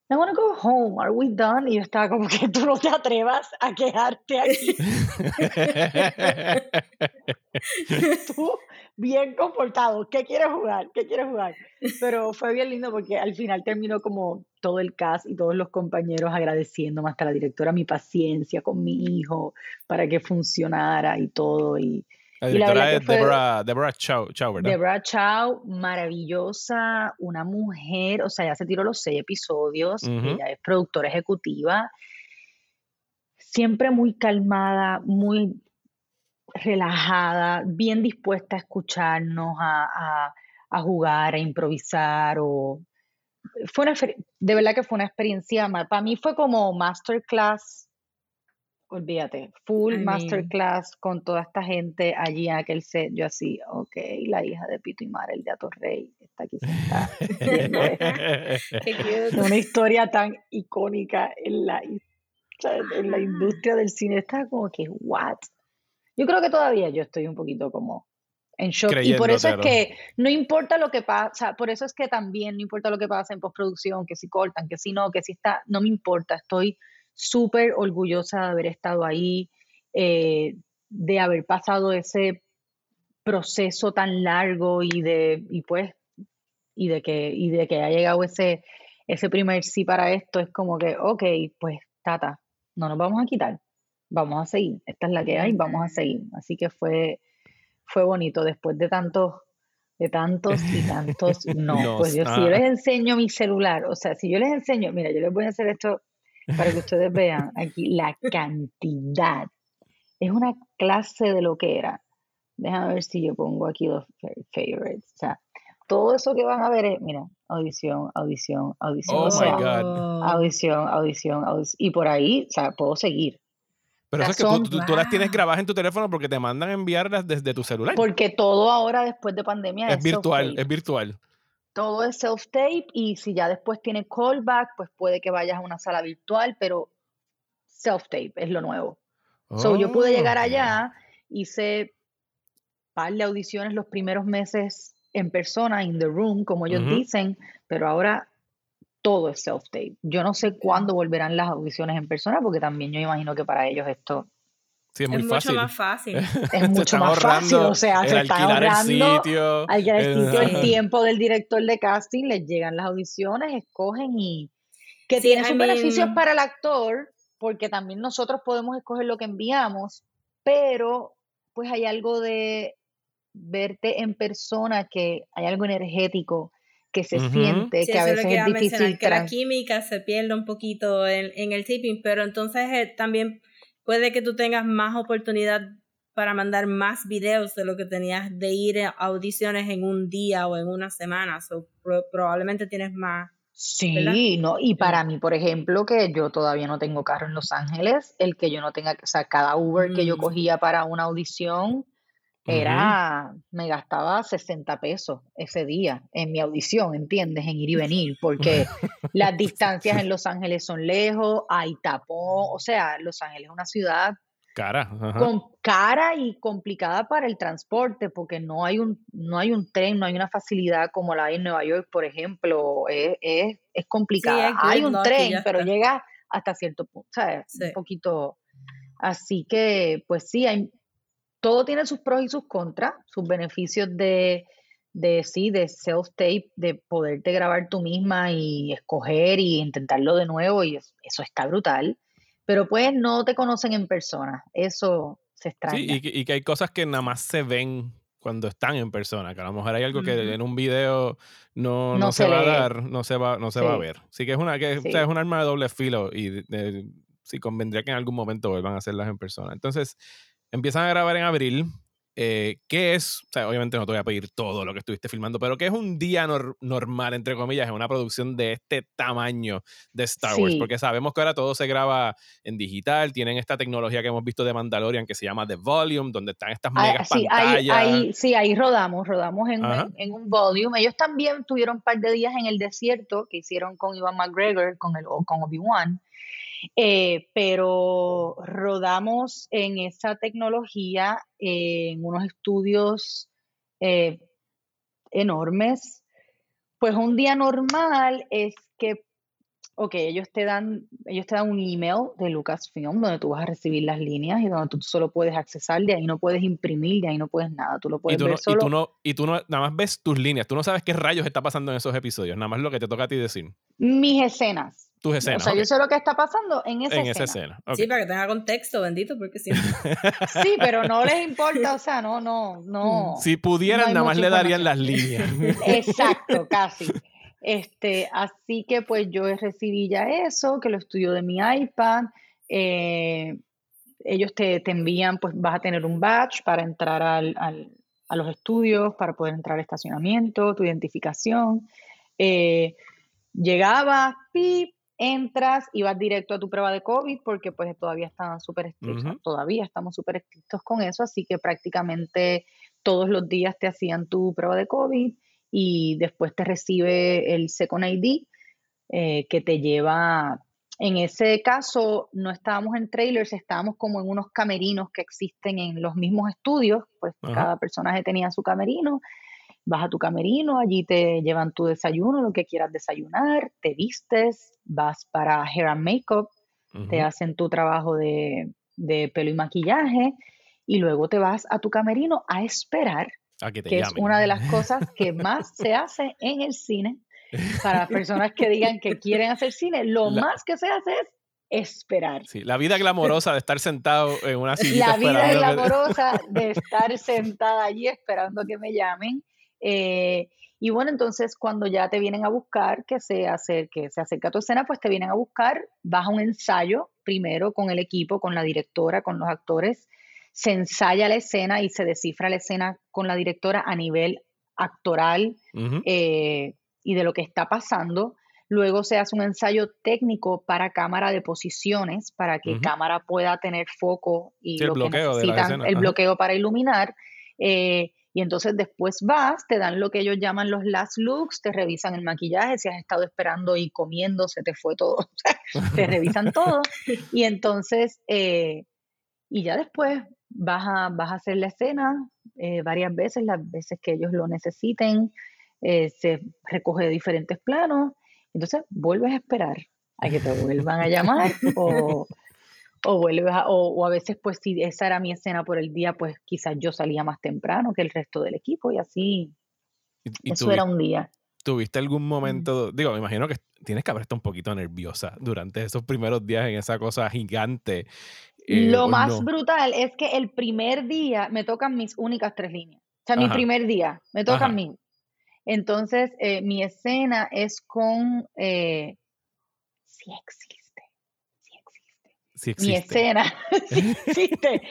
I want to go home, are we done? Y yo estaba como que tú no te atrevas a quedarte aquí, tú bien comportado, ¿qué quieres jugar? ¿Qué quieres jugar? Pero fue bien lindo porque al final terminó como todo el cast y todos los compañeros agradeciéndome hasta la directora mi paciencia con mi hijo para que funcionara y todo. Y, La directora es Deborah, Deborah Chow, Chow, ¿verdad? Deborah Chow, maravillosa, una mujer, o sea, ya se tiró los seis episodios, Ujú. ella es productora ejecutiva, siempre muy calmada, muy relajada, bien dispuesta a escucharnos, a, a- a jugar, a improvisar, o fue una, de verdad que fue una experiencia, para mí fue como masterclass, olvídate, full I mean. masterclass con toda esta gente allí en aquel set, yo así, ok, la hija de Pito y Mara, el de Atorrey, está aquí sentada, una historia tan icónica en la, en la industria del cine, estaba como que, what? Yo creo que todavía yo estoy un poquito como en shock. Y por eso es que no importa lo que pasa, por eso es que también no importa lo que pasa en postproducción, que si cortan, que si no, que si está, no me importa, estoy súper orgullosa de haber estado ahí, eh, de haber pasado ese proceso tan largo y de, y pues, y de que, y de que haya llegado ese, ese primer sí para esto es como que, ok, pues Tata, no nos vamos a quitar, vamos a seguir, esta es la que hay, vamos a seguir. Así que fue, fue bonito después de tantos, de tantos y tantos no. Pues yo si yo les enseño mi celular, o sea, si yo les enseño, mira, yo les voy a hacer esto para que ustedes vean aquí la cantidad. Es una clase de lo que era. Déjame ver si yo pongo aquí los fa- favorites. O sea, todo eso que van a ver es, mira, audición, audición, audición. Oh o sea, my God. Audición, audición, audición. Y por ahí, o sea, puedo seguir. Pero eso es que Son- tú, tú- tú las tienes grabadas en tu teléfono porque te mandan a enviarlas desde tu celular. Porque todo ahora, después de pandemia, es es, virtual, es virtual. Todo es self-tape y si ya después tiene callback, pues puede que vayas a una sala virtual, pero self-tape es lo nuevo. So, yo pude llegar Oh, allá, hice par de audiciones los primeros meses en persona, in the room, como ellos dicen, pero ahora todo es self-tape. Yo no sé cuándo volverán las audiciones en persona, porque también yo imagino que para ellos esto Sí, es Es muy mucho fácil. más fácil. es mucho más fácil. O sea, se están alquilar ahorrando el sitio. al que el el- sitio, el Ajá. tiempo del director de casting, les llegan las audiciones, escogen y que Sí, tiene I sus beneficios para el actor, porque también nosotros podemos escoger lo que enviamos, pero pues hay algo de verte en persona que hay algo energético que se siente, Sí, que a es veces lo que es difícil. que la química se pierde un poquito en, en el taping, pero entonces eh, también puede que tú tengas más oportunidad para mandar más videos de lo que tenías de ir a audiciones en un día o en una semana. So, pro- probablemente tienes más. ¿verdad? Sí, no, y para mí, por ejemplo, que yo todavía no tengo carro en Los Ángeles, el que yo no tenga, o sea, cada Uber que yo Mm. cogía para una audición era, me gastaba 60 pesos ese día en mi audición, ¿entiendes? En ir y venir, porque las distancias en Los Ángeles son lejos, hay tapón, o sea, Los Ángeles es una ciudad Cara. ajá. con cara y complicada para el transporte porque no hay un no hay un tren, no hay una facilidad como la hay en Nueva York, por ejemplo, es, es, es complicada. es hay good un tren, pero llega hasta cierto punto. Un poquito así que pues sí, hay todo tiene sus pros y sus contras, sus beneficios de de sí, de self-tape, de poderte grabar tú misma y escoger y intentarlo de nuevo y es- eso está brutal. Pero pues no te conocen en persona, eso se extraña. Sí, y, que- y que hay cosas que nada más se ven cuando están en persona, que a lo mejor hay algo que en un video no, no No se, se va a dar, no se va, no se va a Sí. ver. Así que es una, que, o sea, Sí. es un arma de doble filo y de- de- sí convendría que en algún momento vuelvan a hacerlas en persona. Entonces, empiezan a grabar en abril. Eh, ¿Qué es? O sea, obviamente no te voy a pedir todo lo que estuviste filmando, pero ¿qué es un día nor- normal, entre comillas, en una producción de este tamaño de Star Wars? Porque sabemos que ahora todo se graba en digital, tienen esta tecnología que hemos visto de Mandalorian que se llama The Volume, donde están estas Ah, sí, pantallas. ahí, sí, ahí rodamos, rodamos en, Ajá. en- en un volume. Ellos también tuvieron un par de días en el desierto que hicieron con Ivan McGregor, con, el, o con Obi-Wan, eh, pero rodamos en esa tecnología eh, en unos estudios eh, enormes. Pues un día normal es que, ok, ellos te dan, ellos te dan un email de Lucasfilm donde tú vas a recibir las líneas y donde tú solo puedes accesar, de ahí no puedes imprimir, de ahí no puedes nada, tú lo Y puedes tú, ver no, y, solo. tú no, y tú no, nada más ves tus líneas, tú no sabes qué rayos está pasando en esos episodios, nada más lo que te toca a ti decir. Mis escenas. Tus escenas. o sea, yo sé lo que está pasando en esa en esa escena. escena. ok. Sí, para que tenga contexto, bendito, porque no. Sí, pero no les importa, o sea, no, no, no. Si pudieran, nada más le darían las líneas. Exacto, casi. Este, así que pues yo recibí ya eso, que lo estudio de mi iPad. eh, ellos te, te envían, pues vas a tener un badge para entrar al, al- a los estudios, para poder entrar al estacionamiento, tu identificación. Eh, llegabas, pip, entras y vas directo a tu prueba de COVID porque pues todavía estaban súper estrictos, todavía estamos súper estrictos con eso, así que prácticamente todos los días te hacían tu prueba de COVID y después te recibe el Second ID eh, que te lleva, en ese caso no estábamos en trailers, estábamos como en unos camerinos que existen en los mismos estudios, pues cada personaje tenía su camerino, vas a tu camerino, allí te llevan tu desayuno, lo que quieras desayunar, te vistes, vas para hair and makeup, te hacen tu trabajo de, de pelo y maquillaje y luego te vas a tu camerino a esperar A que te que es una de las cosas que más se hace en el cine, Para las personas que digan que quieren hacer cine, lo La- más que se hace es esperar. Sí, la vida glamorosa de estar sentado en una sillita La vida glamorosa de estar sentada allí esperando que me llamen. Eh, y bueno, entonces cuando ya te vienen a buscar, que se, acer- que se acerca tu escena, pues te vienen a buscar, vas a un ensayo primero con el equipo, con la directora, con los actores, se ensaya la escena y se descifra la escena con la directora a nivel actoral, eh, y de lo que está pasando. Luego se hace un ensayo técnico para cámara de posiciones, para que cámara pueda tener foco y Sí, el lo que bloqueo la necesitan, el bloqueo para iluminar. eh, y entonces después vas, te dan lo que ellos llaman los last looks, te revisan el maquillaje, si has estado esperando y comiendo, se te fue todo, te revisan todo. Y entonces, eh, y ya después vas a, vas a hacer la escena eh, varias veces, las veces que ellos lo necesiten, eh, se recoge de diferentes planos, entonces vuelves a esperar a que te vuelvan a llamar o, o vuelves a, o, o a veces pues si esa era mi escena por el día, pues quizás yo salía más temprano que el resto del equipo y así, Y, y eso era un día. ¿Tuviste algún momento, digo, me imagino que tienes que haber estado un poquito nerviosa durante esos primeros días en esa cosa gigante? eh, Lo más no? brutal es que el primer día me tocan mis únicas tres líneas. O sea, mi primer día me tocan Ajá. mí. Entonces, eh, mi escena es con... Eh, existe. Mi escena, sí existe.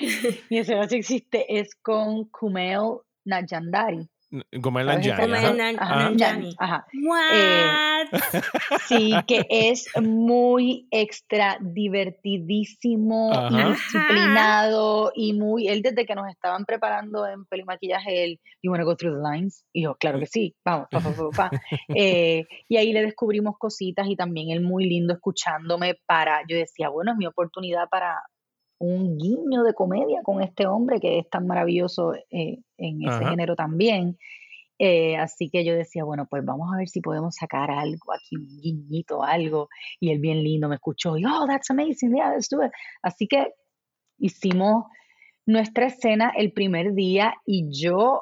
mi escena sí existe, es con Kumail Nanjiani. Gomel ¿Sabes esa Nanjiani, Kumail ajá. What? Sí, que es muy extra divertidísimo y Ajá. disciplinado y muy, él desde que nos estaban preparando en pelimaquillaje, él, you wanna go through the lines? Y yo, claro que sí, vamos, pa, pa, pa, pa. Eh, y ahí le descubrimos cositas y también él muy lindo escuchándome para, yo decía, bueno, es mi oportunidad para un guiño de comedia con este hombre que es tan maravilloso eh, en ese Ajá. género también. Eh, así que yo decía, bueno, pues vamos a ver si podemos sacar algo aquí, un guiñito, algo. Y él bien lindo me escuchó y, oh, that's amazing, yeah, let's do it. Así que hicimos nuestra escena el primer día y yo,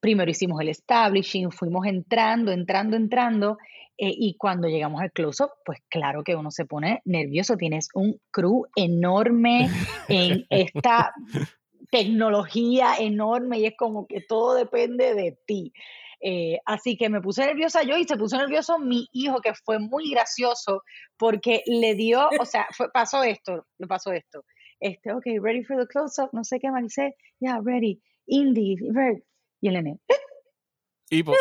primero hicimos el establishing, fuimos entrando, entrando, entrando. Eh, y cuando llegamos al close-up, pues claro que uno se pone nervioso. Tienes un crew enorme en esta tecnología enorme y es como que todo depende de ti. Eh, así que me puse nerviosa yo y se puso nervioso mi hijo, que fue muy gracioso porque le dio, o sea, fue, pasó esto, le pasó esto. Este, ok, ready for the close-up, no sé qué más dice, yeah, ready, indie, ready. Y el nene, Hipo.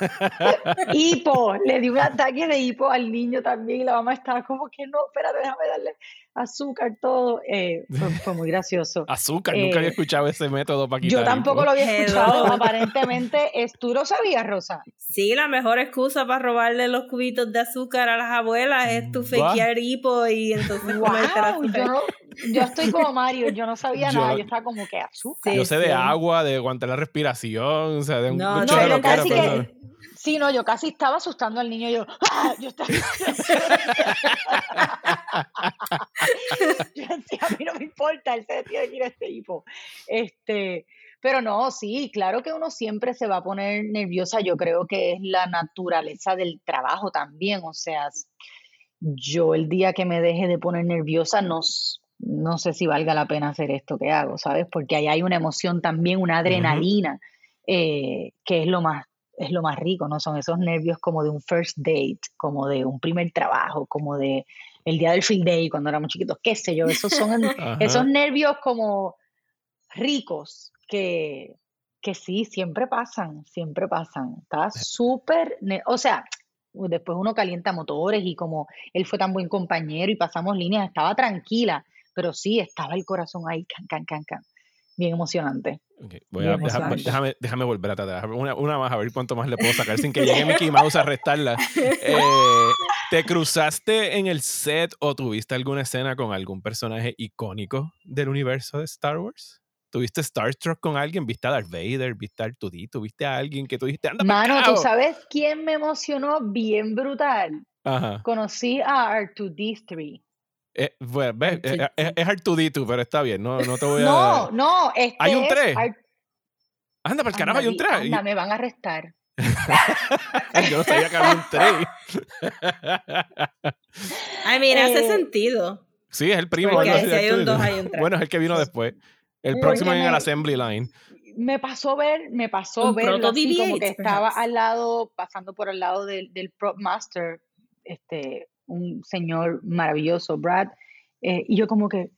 hipo, le dio un ataque de hipo al niño también y la mamá estaba como que no, espérate, déjame darle azúcar, todo. Eh, fue, fue muy gracioso. Azúcar, nunca había Eh, escuchado ese método para quitar Yo tampoco hipo. lo había escuchado, aparentemente es, tú lo sabías, Rosa. Sí, la mejor excusa para robarle los cubitos de azúcar a las abuelas es tu Va. fakear hipo y entonces comerte Wow, yo, no, yo estoy como Mario, yo no sabía Yo- nada, yo estaba como que azúcar. Sí, Yo sé de agua, de aguantar la respiración, o sea, de un No, mucho No, de yo lo que era, casi pero- que, sí, no, yo casi estaba asustando al niño, yo, ¡ah! yo estaba, yo decía, a mí no me importa, él se tiene que ir a este hipo. Este, pero no, sí, claro que uno siempre se va a poner nerviosa, yo creo que es la naturaleza del trabajo también, o sea, yo el día que me deje de poner nerviosa no, no sé si valga la pena hacer esto que hago, ¿sabes? Porque ahí hay una emoción también, una adrenalina, eh, que es lo más es lo más rico, ¿no? Son esos nervios como de un first date, como de un primer trabajo, como de el día del field day cuando éramos chiquitos, qué sé yo, esos son esos nervios como ricos que, que sí, siempre pasan, siempre pasan. Estaba súper, ne- o sea, después uno calienta motores y como él fue tan buen compañero y pasamos líneas, estaba tranquila, pero sí, estaba el corazón ahí, can, can, can, can. Bien emocionante. Ok, voy a- deja- déjame, déjame volver a tratar. Una, una más, a ver cuánto más le puedo sacar sin que llegue Mickey Mouse a arrestarla. Eh, ¿Te cruzaste en el set o tuviste alguna escena con algún personaje icónico del universo de Star Wars? ¿Tuviste Star Trek con alguien? ¿Viste a Darth Vader? ¿Viste a Artudito? ¿Viste a alguien que tú dijiste, anda Mano, ¿tú cabo"? sabes quién me emocionó bien brutal? Ajá. Conocí a R2D3. Eh, bueno, ves, eh, es, es Artudito, pero está bien, no, no te voy a... No, no, este ¿Hay un es tres? Ar- Anda, para el carajo, hay un Anda, traje. anda, me van a arrestar. Yo no sabía que había un 3. Ay, mira, hace Eh, sentido. Sí, es el primo. Porque algo así si hay de un Arthur. dos, hay un tres. Bueno, es el que vino después. El próximo en el me- assembly line. me pasó ver, me pasó verlo proto así como que BB-8, estaba al lado, pasando por al lado del, del prop master, este, un señor maravilloso, Brad, eh, y yo como que,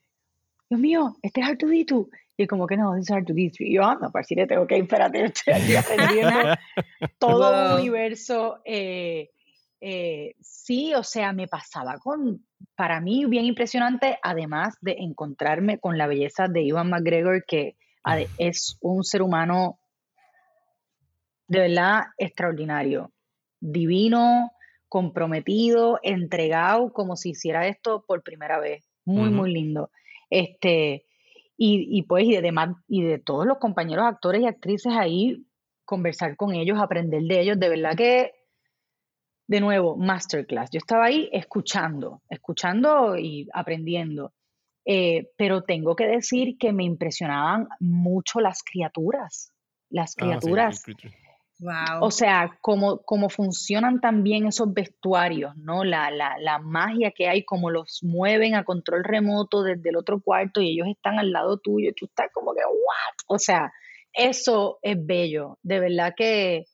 Dios mío, este es R2D2, y como que no, es R2D3, y yo, anda, parcire, ok, espérate, estoy aquí aprendiendo todo un Wow. universo, eh, eh, sí, o sea, me pasaba con, para mí, bien impresionante, además de encontrarme con la belleza de Ivan McGregor, que es un ser humano de verdad extraordinario, divino, comprometido, entregado, como si hiciera esto por primera vez. Muy, muy lindo. Este, y, y pues, y de, demás, y de todos los compañeros actores y actrices ahí, conversar con ellos, aprender de ellos, de verdad que, de nuevo, masterclass. Yo estaba ahí escuchando, escuchando y aprendiendo. Eh, pero tengo que decir que me impresionaban mucho las criaturas. Las Ah, sí, criaturas. Wow. O sea, cómo, cómo funcionan también esos vestuarios, ¿no? La, la, la magia que hay, cómo los mueven a control remoto desde el otro cuarto y ellos están al lado tuyo. y Tú estás como que, ¿what? O sea, eso es bello. De verdad que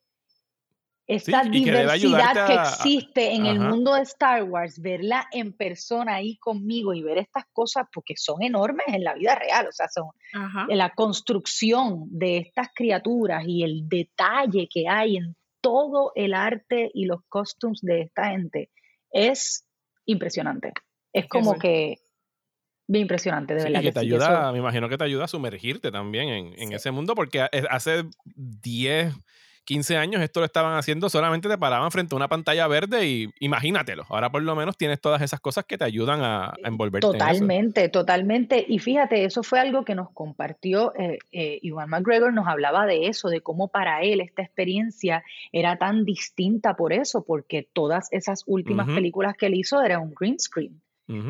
esta que diversidad que a- a- existe en el mundo de Star Wars, verla en persona ahí conmigo y ver estas cosas, porque son enormes en la vida real, o sea, son Ajá. la construcción de estas criaturas y el detalle que hay en todo el arte y los costumes de esta gente es impresionante. Es como sí. que bien impresionante, de Sí, verdad. y que te ayuda, eso- me imagino que te ayuda a sumergirte también en, en ese mundo, porque hace 10, 15 años esto lo estaban haciendo, solamente te paraban frente a una pantalla verde y imagínatelo. Ahora por lo menos tienes todas esas cosas que te ayudan a, a envolverte en eso. Totalmente, totalmente. Y fíjate, eso fue algo que nos compartió eh, eh, Iwan McGregor, nos hablaba de eso, de cómo para él esta experiencia era tan distinta por eso, porque todas esas últimas películas que él hizo era un green screen.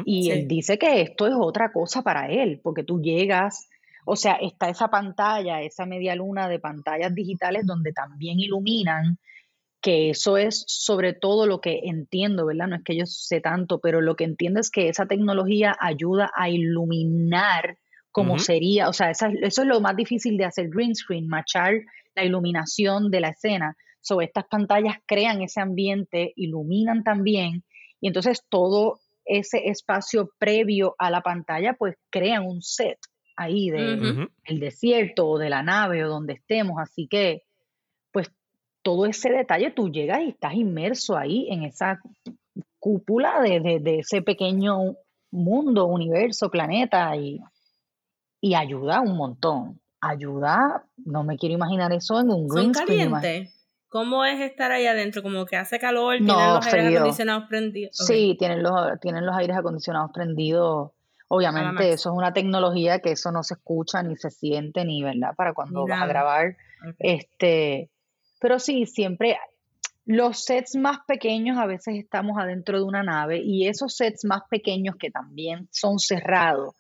Y Sí. él dice que esto es otra cosa para él, porque tú llegas, o sea, está esa pantalla, esa media luna de pantallas digitales donde también iluminan, que eso es sobre todo lo que entiendo, ¿verdad? No es que yo sé tanto, pero lo que entiendo es que esa tecnología ayuda a iluminar como sería, o sea, esa- eso es lo más difícil de hacer green screen, machar la iluminación de la escena. Sobre estas pantallas crean ese ambiente, iluminan también, y entonces todo ese espacio previo a la pantalla, pues crean un set ahí de Ujú. Ujú. el desierto o de la nave o donde estemos. Así que, pues, todo ese detalle, tú llegas y estás inmerso ahí en esa cúpula de, de- de ese pequeño mundo, universo, planeta y, y ayuda un montón. Ayuda, no me quiero imaginar eso en un ¿Son green screen. ima- calientes? ¿Cómo es estar ahí adentro? ¿Como que hace calor? No, ¿Tienen los aires acondicionados prendidos? Sí, tienen los, tienen los aires acondicionados prendidos. Obviamente, eso es una tecnología que eso no se escucha ni se siente ni, ¿verdad? Para cuando vas a grabar. Este, pero sí, siempre los sets más pequeños a veces estamos adentro de una nave y esos sets más pequeños que también son cerrados,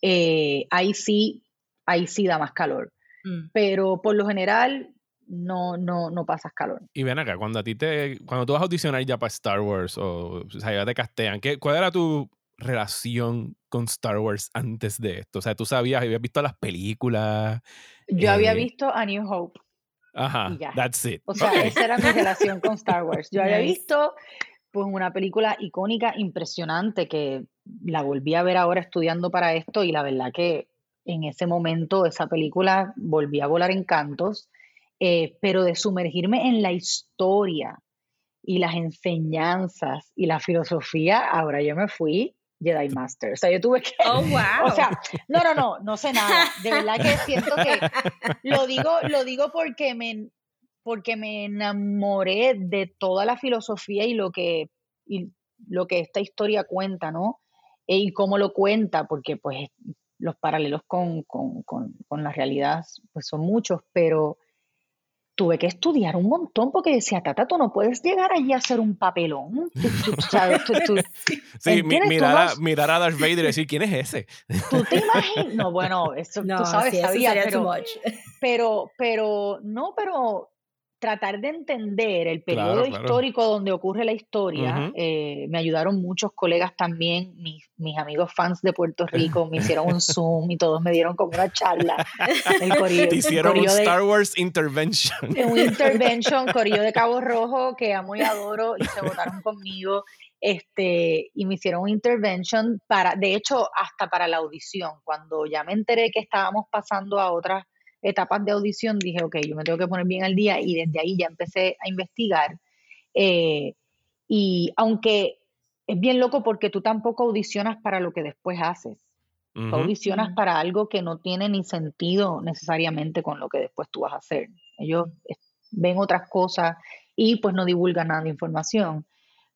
eh, ahí sí, ahí sí da más calor. Mm. Pero por lo general no, no, no pasas calor. Y ven acá, cuando a ti te, cuando tú vas a audicionar ya para Star Wars o, o sea, ya te castean, ¿qué, ¿cuál era tu relación con Star Wars antes de esto? O sea, tú sabías, habías visto las películas. Yo había Eh, visto A New Hope. Ajá, y ya. that's it. O sea, Ok. esa era mi relación con Star Wars. Yo había visto pues una película icónica, impresionante, que la volví a ver ahora estudiando para esto y la verdad que en ese momento esa película volví a volar en cantos, eh, pero de sumergirme en la historia y las enseñanzas y la filosofía, ahora yo me fui Jedi Master. O sea, yo tuve que... Oh, wow. O sea, no, no, no, no sé nada. De verdad que siento que lo digo, lo digo porque me, porque me enamoré de toda la filosofía y lo que, y lo que esta historia cuenta, ¿no? E- Y cómo lo cuenta, porque pues los paralelos con, con, con, con la realidad pues son muchos, pero tuve que estudiar un montón porque decía, Tata, tú no puedes llegar allí a hacer un papelón. Tú, tú- tú sabes, tú- tú- Sí, mirar, a, no- mirar a Darth Vader y decir, ¿quién es ese? ¿Tú te imaginas? No, bueno, eso no, tú sabes, sí, eso sabía, sería pero, too much. pero, pero, no, pero tratar de entender el Claro, periodo claro. histórico donde ocurre la historia. Ujú. eh, me ayudaron muchos colegas también, mis, mis amigos fans de Puerto Rico, me hicieron un Zoom y todos me dieron como una charla. El corillo- Te el hicieron un corillo de- Star Wars Intervention. en un intervention, Corillo de Cabo Rojo, que amo y adoro, y se votaron conmigo, este, y me hicieron un intervention para, de hecho, hasta para la audición. Cuando ya me enteré que estábamos pasando a otras etapas de audición, dije, ok, yo me tengo que poner bien al día, y desde ahí ya empecé a investigar. Eh, y aunque es bien loco porque tú tampoco audicionas para lo que después haces. Tú audicionas para algo que no tiene ni sentido necesariamente con lo que después tú vas a hacer. Ellos ven otras cosas y pues no divulgan nada de información.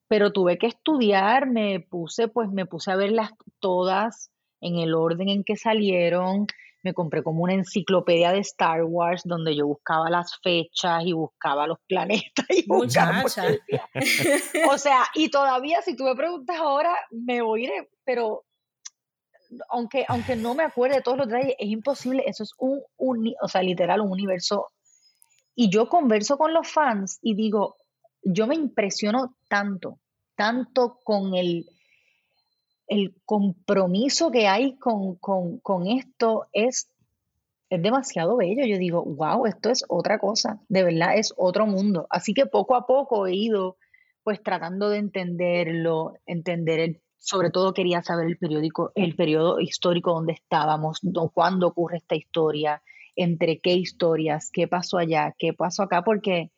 Pero tuve que estudiar, me puse, pues me puse a verlas todas en el orden en que salieron. Me compré como una enciclopedia de Star Wars donde yo buscaba las fechas y buscaba los planetas y buscaba o sea, y todavía si tú me preguntas ahora, me voy a ir, pero aunque, aunque no me acuerde de todos los detalles, es imposible, eso es un, uni- o sea, literal, un universo. Y yo converso con los fans y digo, yo me impresiono tanto, tanto con el, el compromiso que hay con, con, con esto, es, es demasiado bello. Yo digo, wow, esto es otra cosa, de verdad es otro mundo. Así que poco a poco he ido pues tratando de entenderlo, entender el, sobre todo quería saber el periódico, el periodo histórico donde estábamos, do- cuándo ocurre esta historia, entre qué historias, qué pasó allá, qué pasó acá, porque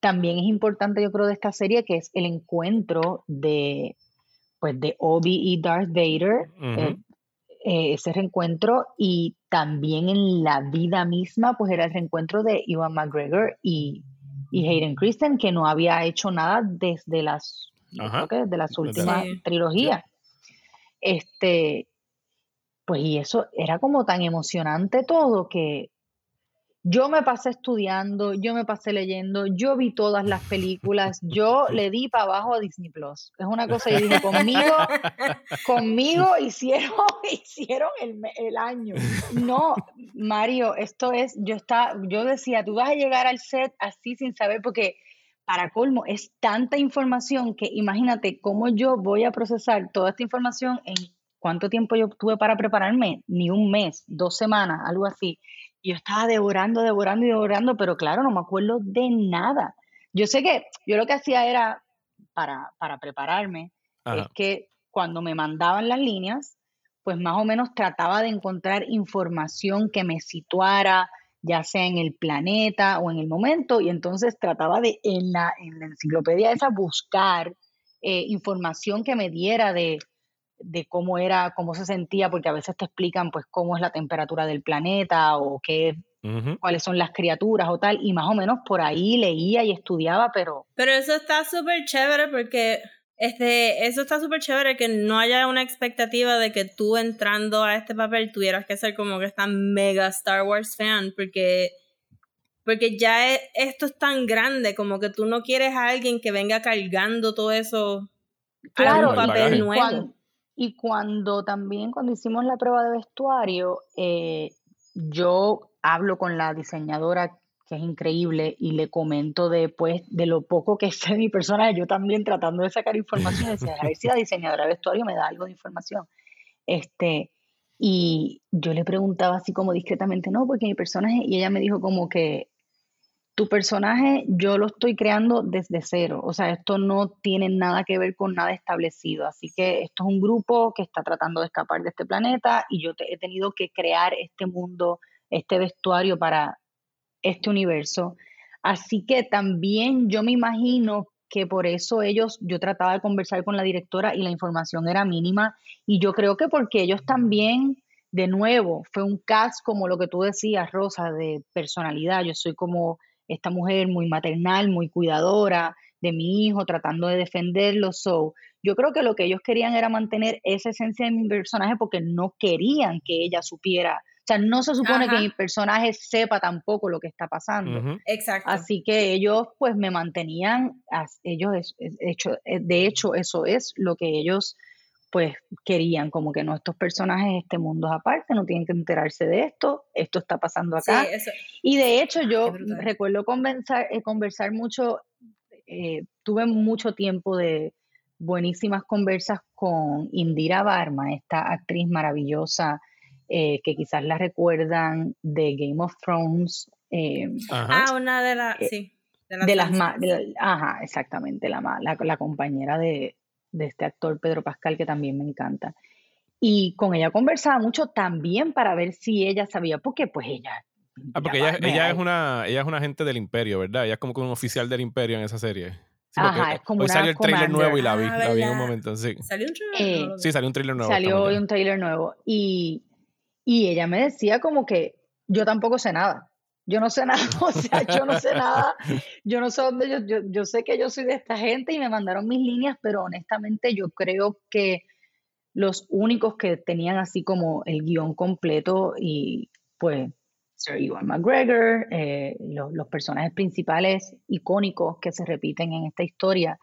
también es importante, yo creo, de esta serie, que es el encuentro de, pues, de Obi y Darth Vader, eh, eh, ese reencuentro, y también en la vida misma, pues era el reencuentro de Iwan McGregor y, y Hayden Christensen, que no había hecho nada desde las, creo que desde las últimas Sí. trilogías. Este, pues y eso era como tan emocionante todo que yo me pasé estudiando, yo me pasé leyendo, yo vi todas las películas, yo le di para abajo a Disney Plus. Es una cosa, yo dije, conmigo, conmigo hicieron, hicieron el, el año. No, Mario, esto es, yo está, yo decía, tú vas a llegar al set así sin saber, porque para colmo es tanta información que imagínate cómo yo voy a procesar toda esta información en cuánto tiempo yo tuve para prepararme, ni un mes, dos semanas, algo así. Yo estaba devorando, devorando y devorando, pero claro, no me acuerdo de nada. Yo sé que yo lo que hacía era, para, para prepararme, es que cuando me mandaban las líneas, pues más o menos trataba de encontrar información que me situara, ya sea en el planeta o en el momento, y entonces trataba de en la, en la enciclopedia esa buscar eh, información que me diera de, de cómo era, cómo se sentía, porque a veces te explican pues cómo es la temperatura del planeta o qué, cuáles son las criaturas o tal, y más o menos por ahí leía y estudiaba, pero Pero eso está súper chévere porque este, eso está súper chévere que no haya una expectativa de que tú entrando a este papel tuvieras que ser como que esta mega Star Wars fan porque porque ya e- esto es tan grande como que tú no quieres a alguien que venga cargando todo eso a Claro, un papel nuevo. Cuan- y cuando también, cuando hicimos la prueba de vestuario, eh, yo hablo con la diseñadora, que es increíble, y le comento después de lo poco que sé de mi personaje, yo también tratando de sacar información, decía, a ver si la diseñadora de vestuario me da algo de información. Este, y yo le preguntaba así como discretamente, no, porque mi personaje, y ella me dijo como que tu personaje yo lo estoy creando desde cero, o sea, esto no tiene nada que ver con nada establecido, así que esto es un grupo que está tratando de escapar de este planeta y yo te- he tenido que crear este mundo, este vestuario para este universo. Así que también yo me imagino que por eso ellos, yo trataba de conversar con la directora y la información era mínima y yo creo que porque ellos también, de nuevo, fue un cast como lo que tú decías, Rosa, de personalidad. Yo soy como esta mujer muy maternal, muy cuidadora de mi hijo, tratando de defenderlo. So, yo creo que lo que ellos querían era mantener esa esencia de mi personaje porque no querían que ella supiera. O sea, no se supone Ajá. que mi personaje sepa tampoco lo que está pasando. Ujú. Exacto. Así que ellos pues me mantenían, ellos, hecho, eh, de hecho eso es lo que ellos pues querían como que no, estos personajes, este mundo es aparte, no tienen que enterarse de esto, esto está pasando Sí, acá. eso. Y de hecho yo qué brutal. recuerdo conversar, eh, conversar mucho, eh, tuve mucho tiempo de buenísimas conversas con Indira Varma, esta actriz maravillosa eh, que quizás la recuerdan de Game of Thrones. eh. Ah, una de las. Eh, Sí. de las más, ajá, exactamente, la, ma- la, la compañera de, de este actor Pedro Pascal, que también me encanta. Y con ella conversaba mucho también para ver si ella sabía, porque pues ella... Ah, porque ella, ella es una ella es una agente del imperio, ¿verdad? Ella es como un oficial del imperio en esa serie. Sí, Ajá, es como hoy una salió el trailer commander. nuevo y la vi, Ah, la vi en un momento, sí. ¿Salió un trailer? Eh, vi. Sí, salió un trailer nuevo. Salió un trailer nuevo y, y ella me decía como que yo tampoco sé nada. Yo no sé nada, o sea, yo no sé nada. Yo no sé dónde, yo, yo, yo sé que yo soy de esta gente y me mandaron mis líneas, pero honestamente yo creo que los únicos que tenían así como el guion completo y pues Sir Ewan McGregor, eh, los, los personajes principales icónicos que se repiten en esta historia,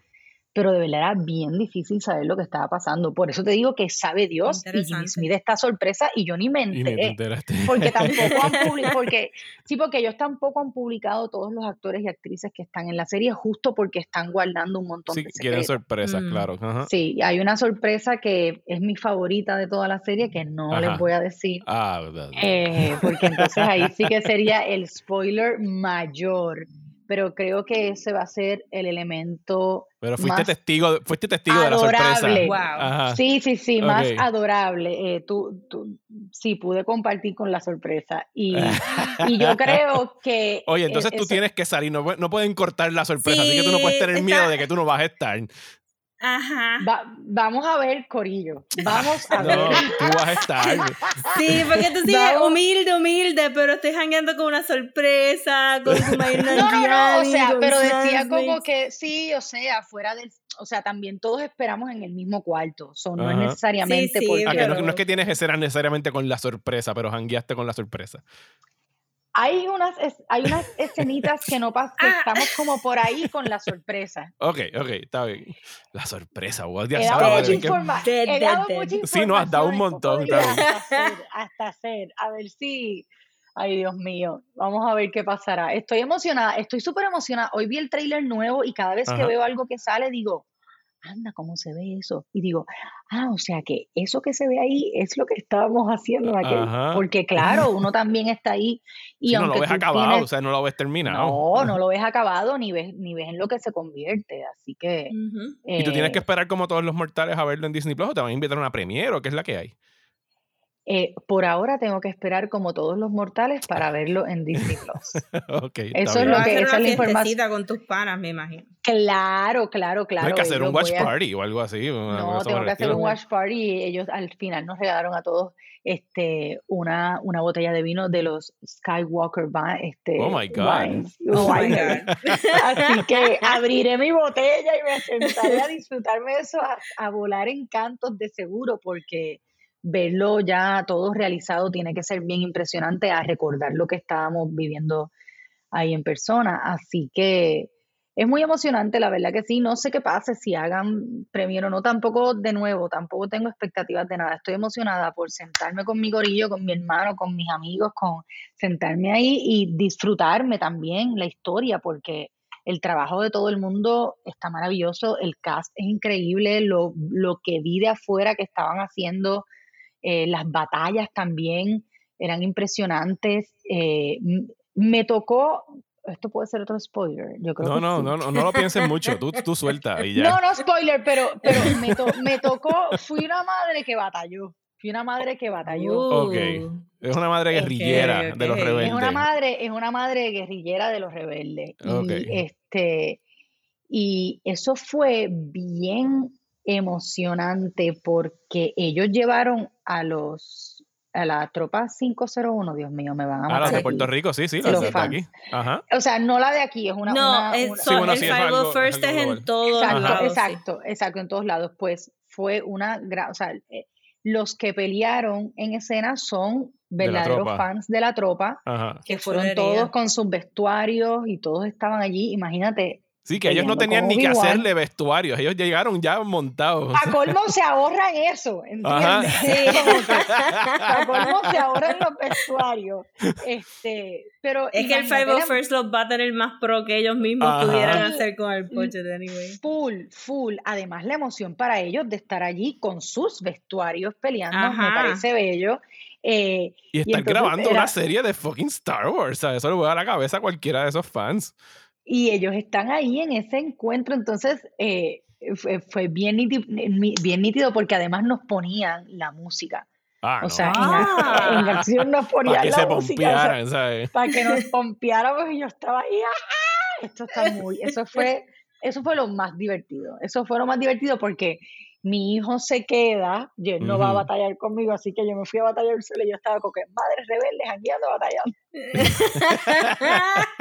pero de verdad era bien difícil saber lo que estaba pasando. Por eso te digo que sabe Dios y Jimmy. Smith está sorpresa y yo ni me ni enteré. enteraste. Porque tampoco han publicado, porque, sí, porque ellos tampoco han publicado todos los actores y actrices que están en la serie, justo porque están guardando un montón Sí, de quieren secretos. sorpresas, Mm. claro. Ajá. Sí, hay una sorpresa que es mi favorita de toda la serie que no Ajá. les voy a decir. Ah, verdad. eh, porque entonces ahí sí que sería el spoiler mayor. Pero creo que ese va a ser el elemento Pero fuiste más testigo, fuiste testigo de la sorpresa. adorable. Wow. Ajá. Sí, sí, sí, más adorable. Eh, tú, tú- sí, pude compartir con la sorpresa. Y, y yo creo que. Oye, eh, entonces tú eso- tienes que salir, no, no pueden cortar la sorpresa, así que tú no puedes tener está- miedo de que tú no vas a estar. Ajá. va- vamos a ver, Corillo. Vamos a No, ver. tú vas a estar. Sí, porque tú sigues Vamos. humilde, humilde, pero estoy jangueando con una sorpresa, con tu No, no, no, o sea, pero decía como que sí, o sea, fuera del. O sea, también todos esperamos en el mismo cuarto. So, no es Ajá. necesariamente Sí, sí, porque. Ah, que no, es que tienes escenas necesariamente con la sorpresa, pero jangueaste con la sorpresa. Hay unas, es- hay unas escenitas que no pasan, que Ah. estamos como por ahí con la sorpresa. Ok, ok, está bien. La sorpresa, vos ya He sabes, dado mucha, que- informa- he dado mucha Sí, no, has dado un montón, está Hasta hacer, hasta hacer. A ver si. Ay, Dios mío. Vamos a ver qué pasará. Estoy emocionada, estoy súper emocionada. Hoy vi el tráiler nuevo y cada vez que Ajá. veo algo que sale, digo, anda, ¿cómo se ve eso? Y digo, ah, o sea que eso que se ve ahí es lo que estábamos haciendo en aquel. Ajá. Porque claro, uno también está ahí. Y Sí, no lo aunque ves acabado, tienes- o sea, no lo ves terminado. no, no lo ves acabado ni ves, ni ves en lo que se convierte. Así que. Y tú tienes que eh, esperar como todos los mortales a verlo en Disney Plus o te van a invitar a una premiere o qué es la que hay. Eh, por ahora tengo que esperar como todos los mortales para verlo en Disney Plus. ok, está Eso es lo que- esa es la información. con tus panas, me imagino. Claro, claro, No claro. hay que hacer un watch a- party o algo así. No, tengo que hacer un watch party y ellos al final nos regalaron a todos este una, una botella de vino de los Skywalker este, Oh my God. wines. Oh my Wines. God. Así que abriré mi botella y me sentaré a disfrutarme de eso, a, a volar en cantos de seguro, porque verlo ya todo realizado tiene que ser bien impresionante a recordar lo que estábamos viviendo ahí en persona. Así que es muy emocionante, la verdad que sí. No sé qué pase si hagan premio o no. Tampoco, de nuevo, tampoco tengo expectativas de nada. Estoy emocionada por sentarme con mi gorillo, con mi hermano, con mis amigos, con sentarme ahí y disfrutarme también la historia, porque el trabajo de todo el mundo está maravilloso, el cast es increíble, lo, lo que vi de afuera que estaban haciendo, eh, las batallas también eran impresionantes. eh, me tocó, esto puede ser otro spoiler, yo creo No, que no, sí. no, no, no lo pienses mucho. Tú, tú suelta y ya. No, no spoiler, pero, pero me, to- me tocó, fui una madre que batalló, fui una madre que batalló. Ok. Uh, Es una madre Ok, guerrillera de los ok. rebeldes. Es una madre, es una madre guerrillera de los rebeldes. Ok. Y este, y eso fue bien emocionante porque ellos llevaron a los a la tropa 501, Dios mío, me van a Ah, matar. los de aquí. Puerto Rico, sí, sí, los de fans. aquí. Ajá. O sea, no la de aquí, es una. no, una- es una- el sí, es 501 algo- es First es en todos Exacto, lados. sí. exacto, exacto, en todos lados. Pues fue una gran, o sea, eh, los que pelearon en escena son De verdaderos fans de la tropa, Ajá. que fueron chulería. todos con sus vestuarios y todos estaban allí. Imagínate, Sí, que ellos no tenían ni que hacerle vestuarios. Ellos llegaron ya montados. A colmo se ahorran eso. ¿entiendes? Que a colmo se ahorran los vestuarios. Este, pero Es que el imagínate la- 501st los va a tener más pro que ellos mismos Ajá. pudieran Sí. hacer con el budget anyway. Full, full. Además, la emoción para ellos de estar allí con sus vestuarios peleando me parece bello. Eh, Y estar entonces grabando era- una serie de fucking Star Wars. ¿sabes? Eso le voy a la cabeza a cualquiera de esos fans. Y ellos están ahí en ese encuentro, entonces eh, fue, fue bien, nítido, bien nítido porque además nos ponían la música. Ah, O no. sea, en, Ah. en acción nos ponían la se música. o sea, para que nos pompeáramos y yo estaba ahí, ¡ah! Esto está muy, eso fue, eso fue lo más divertido. Eso fue lo más divertido porque mi hijo se queda, y él no va a batallar conmigo, así que yo me fui a batallar sola y yo estaba como que madres rebeldes jangueando batallando.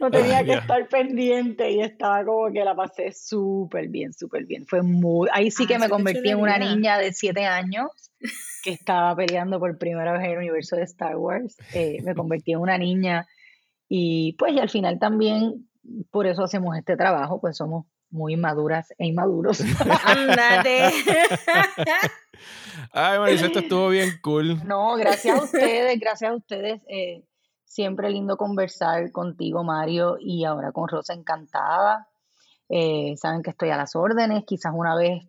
No tenía que estar pendiente y estaba como que la pasé súper bien, súper bien. Fue muy, ahí sí Ah, que me qué convertí en una niña de siete años que estaba peleando por primera vez en el universo de Star Wars. Eh, me convertí en una niña y pues y al final también por eso hacemos este trabajo, pues somos muy maduras e inmaduros. Ándate. Ay, Marisa, esto estuvo bien cool. No, gracias a ustedes, gracias a ustedes. eh, siempre lindo conversar contigo, Mario, y ahora con Rosa encantada. Eh, saben que estoy a las órdenes, quizás una vez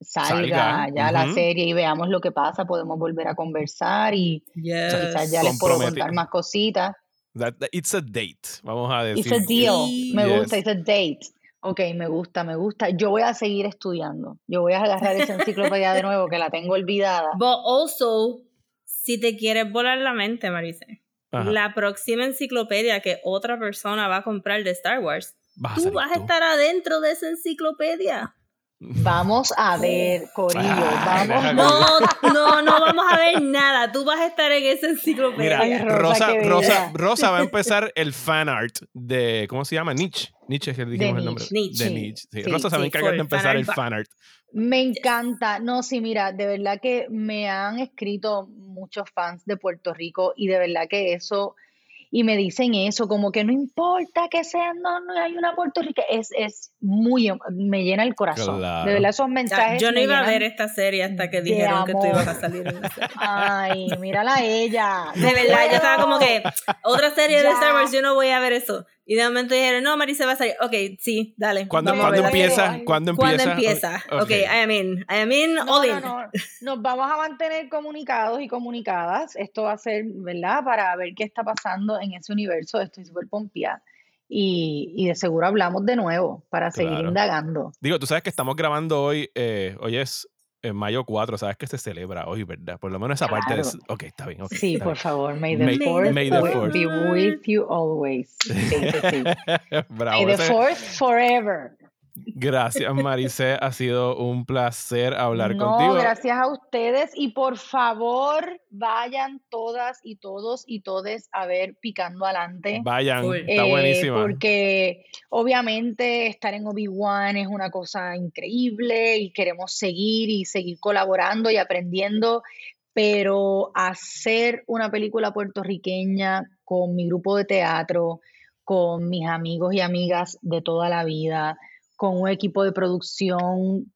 salga Salga, ya la ujú. serie y veamos lo que pasa, podemos volver a conversar y Yes. quizás ya les puedo contar más cositas. That- that- it's a date, vamos a decir. It's a deal, me Yes. gusta, it's a date. Ok, me gusta, me gusta. Yo voy a seguir estudiando. Yo voy a agarrar esa enciclopedia de nuevo que la tengo olvidada. But also, si te quieres volar la mente, Marisa, Ajá. la próxima enciclopedia que otra persona va a comprar de Star Wars, Vas tú vas a estar adentro de esa enciclopedia. Vamos a ver, Corillo, vamos. No, no, no vamos a ver nada. Tú vas a estar en esa enciclopedia. Mira, Rosa, Rosa, Rosa. Rosa va a empezar el fan art de, ¿cómo se llama? Nietzsche. Nietzsche es que dijimos el nombre. Nietzsche. De Nietzsche. Sí, Sí, Rosa se va a encargar de empezar el fan art. Me encanta. No, sí, mira, de verdad que me han escrito muchos fans de Puerto Rico y de verdad que eso, y me dicen eso, como que no importa que sean, no, no hay una Puerto Rico, es, es muy, me llena el corazón. Claro. De verdad esos mensajes. yo no me iba a ver esta serie hasta que dijeron que tú ibas a salir en. Ay, mírala a ella. De verdad, yo estaba como que otra serie de. Star Wars, yo no voy a ver eso. Y de momento dijeron, no, Marisa va a salir. Ok, sí, dale. ¿Cuándo, vamos a ¿cuándo empieza? ¿Cuándo ¿Cuándo empieza? empieza? Ok, I am in. I am in, No, all no, in. no. Nos vamos a mantener comunicados y comunicadas. Esto va a ser, ¿verdad? Para ver qué está pasando en ese universo. Estoy súper pompeada. Y, y de seguro hablamos de nuevo para seguir Claro. indagando. Digo, tú sabes que estamos grabando hoy, eh, hoy es en mayo 4, sabes que se celebra hoy, ¿verdad? Por lo menos esa parte es... Claro. Ok, está bien. ok, Sí, está por bien. favor. May the May- fourth may the fourth. be with you always. Sí, sí, sí. Bravo. May the fourth forever. Gracias, Maricé. Ha sido un placer hablar no, contigo. gracias a ustedes y por favor vayan todas y todos y todes a ver Picando Adelante. Vayan, está Eh, buenísima. Porque obviamente estar en Obi-Wan es una cosa increíble y queremos seguir y seguir colaborando y aprendiendo, pero hacer una película puertorriqueña con mi grupo de teatro, con mis amigos y amigas de toda la vida, con un equipo de producción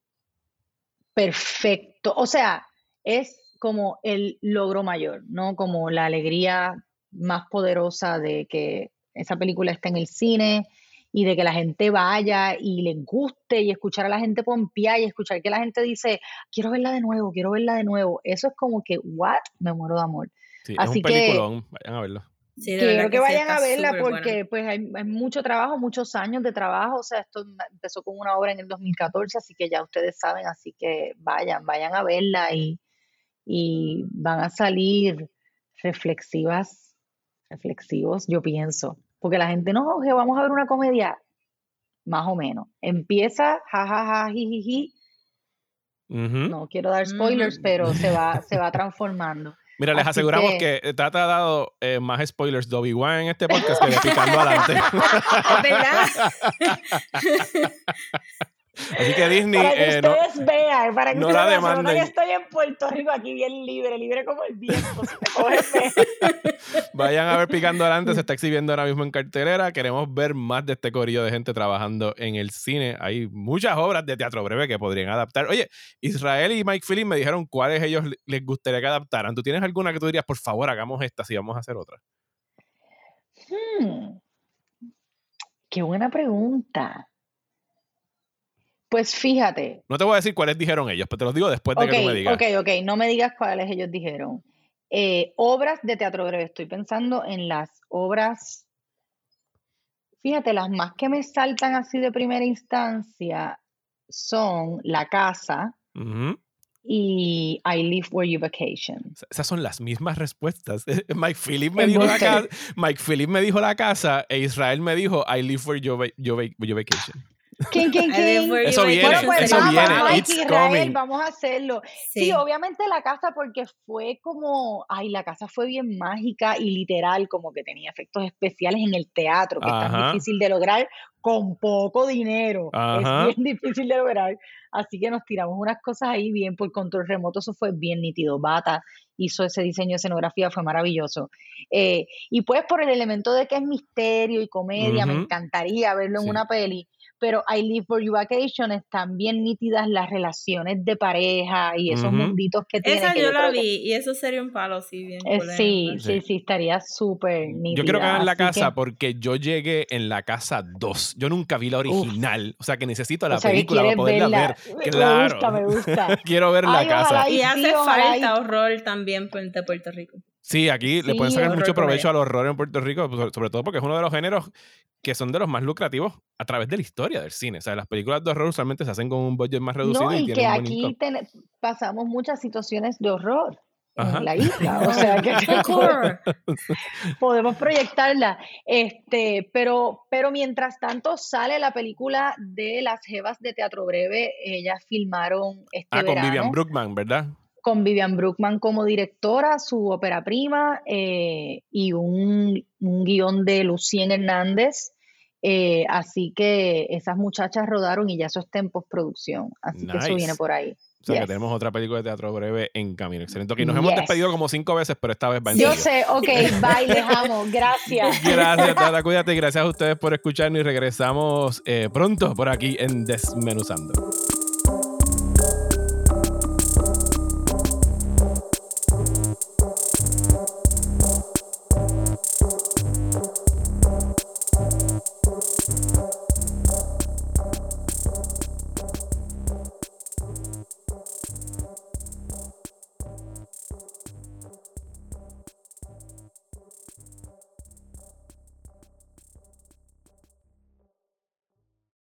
perfecto, o sea, es como el logro mayor, ¿no? Como la alegría más poderosa de que esa película esté en el cine y de que la gente vaya y les guste y escuchar a la gente pompear y escuchar que la gente dice, quiero verla de nuevo, quiero verla de nuevo. Eso es como que, what? Me muero de amor. Sí, es así un que- peliculón. Vayan a verlo. Sí, de Quiero que vayan a verla súper buena. porque pues hay, hay mucho trabajo, muchos años de trabajo, o sea, esto empezó con una obra en el 2014, así que ya ustedes saben, así que vayan, vayan a verla y, y van a salir reflexivas, reflexivos, yo pienso, porque la gente no, que vamos a ver una comedia, más o menos, empieza, jajaja, jijiji, Ujú. no quiero dar spoilers, pero se va, se va transformando. Mira, les Así aseguramos que- que, Tata ha dado eh, más spoilers de Obi-Wan en este podcast que de Picando Adelante. Es verdad. Así que Disney, para que eh, no- ustedes vean, para que no ustedes la demanden. que estoy en Puerto Rico aquí bien libre, libre como el viento. Vayan a ver Picando Adelante, se está exhibiendo ahora mismo en cartelera. Queremos ver más de este corillo de gente trabajando en el cine. Hay muchas obras de teatro breve que podrían adaptar. Oye, Israel y Mike Phillips me dijeron cuáles ellos le- les gustaría que adaptaran. ¿Tú tienes alguna que tú dirías, por favor, hagamos esta si vamos a hacer otra? Hmm, Qué buena pregunta. Pues fíjate, No te voy a decir cuáles dijeron ellos, pero te los digo después de que tú me digas. ok, ok, no me digas cuáles ellos dijeron. Eh, obras de teatro breve, estoy pensando en las obras, fíjate, las más que me saltan así de primera instancia son La Casa y I Live Where You Vacation. Esas son las mismas respuestas. Mike Phillips me dijo la casa, Mike Phillips me dijo la casa e Israel me dijo I live where you, va- you, va- you vacation. ¿Quién, quién, I live quién? where you Eso viene, Bueno, pues eso nada, viene, Mike it's Israel, coming. vamos a hacerlo. Sí. Sí. obviamente la casa porque fue como, ay, la casa fue bien mágica y literal, como que tenía efectos especiales en el teatro, que es tan Ajá. difícil de lograr con poco dinero. Ajá. Es bien difícil de lograr. Así que nos tiramos unas cosas ahí bien por control remoto, eso fue bien nítido. Bata hizo ese diseño de escenografía, fue maravilloso. Eh, y pues por el elemento de que es misterio y comedia, me Ujú. encantaría verlo en Sí. una peli pero I Live for You Vacation están bien nítidas las relaciones de pareja y esos munditos que tiene. Esa que yo la que- vi y eso sería un palo, sí, bien. Eh, sí, sí, sí, estaría súper nítida. Yo quiero que hagan la casa que- porque yo llegué en la casa 2. Yo nunca vi la original. O sea que necesito la o sea, que película para poderla verla. ver. Claro. Me gusta, me gusta. Quiero ver la casa. Y hace falta horror también por- de Puerto Rico. Sí, aquí le pueden sacar mucho provecho comedia. al horror en Puerto Rico, sobre todo porque es uno de los géneros que son de los más lucrativos a través de la historia del cine. O sea, las películas de horror usualmente se hacen con un budget más reducido No, y, que aquí ten- pasamos muchas situaciones de horror Ajá. en la isla. O sea, que Horror. podemos proyectarla. Este, pero, pero mientras tanto sale la película de las Jevas de Teatro Breve. Ellas filmaron este Ah, con Vivian Brookman, ¿verdad? Con Vivian Brookman como directora, su ópera prima eh, y un, un guion de Lucien Hernández. Eh, así que esas muchachas rodaron y ya eso está en postproducción. Así que eso viene por ahí. O sea, que tenemos otra película de teatro breve en camino. Excelente. Ok, nos hemos Yes. despedido como cinco veces, pero esta vez va en Yo serio. sé, ok, bye, les amo, gracias. Gracias, Tata, cuídate y gracias a ustedes por escucharnos y regresamos eh, pronto por aquí en Desmenuzando.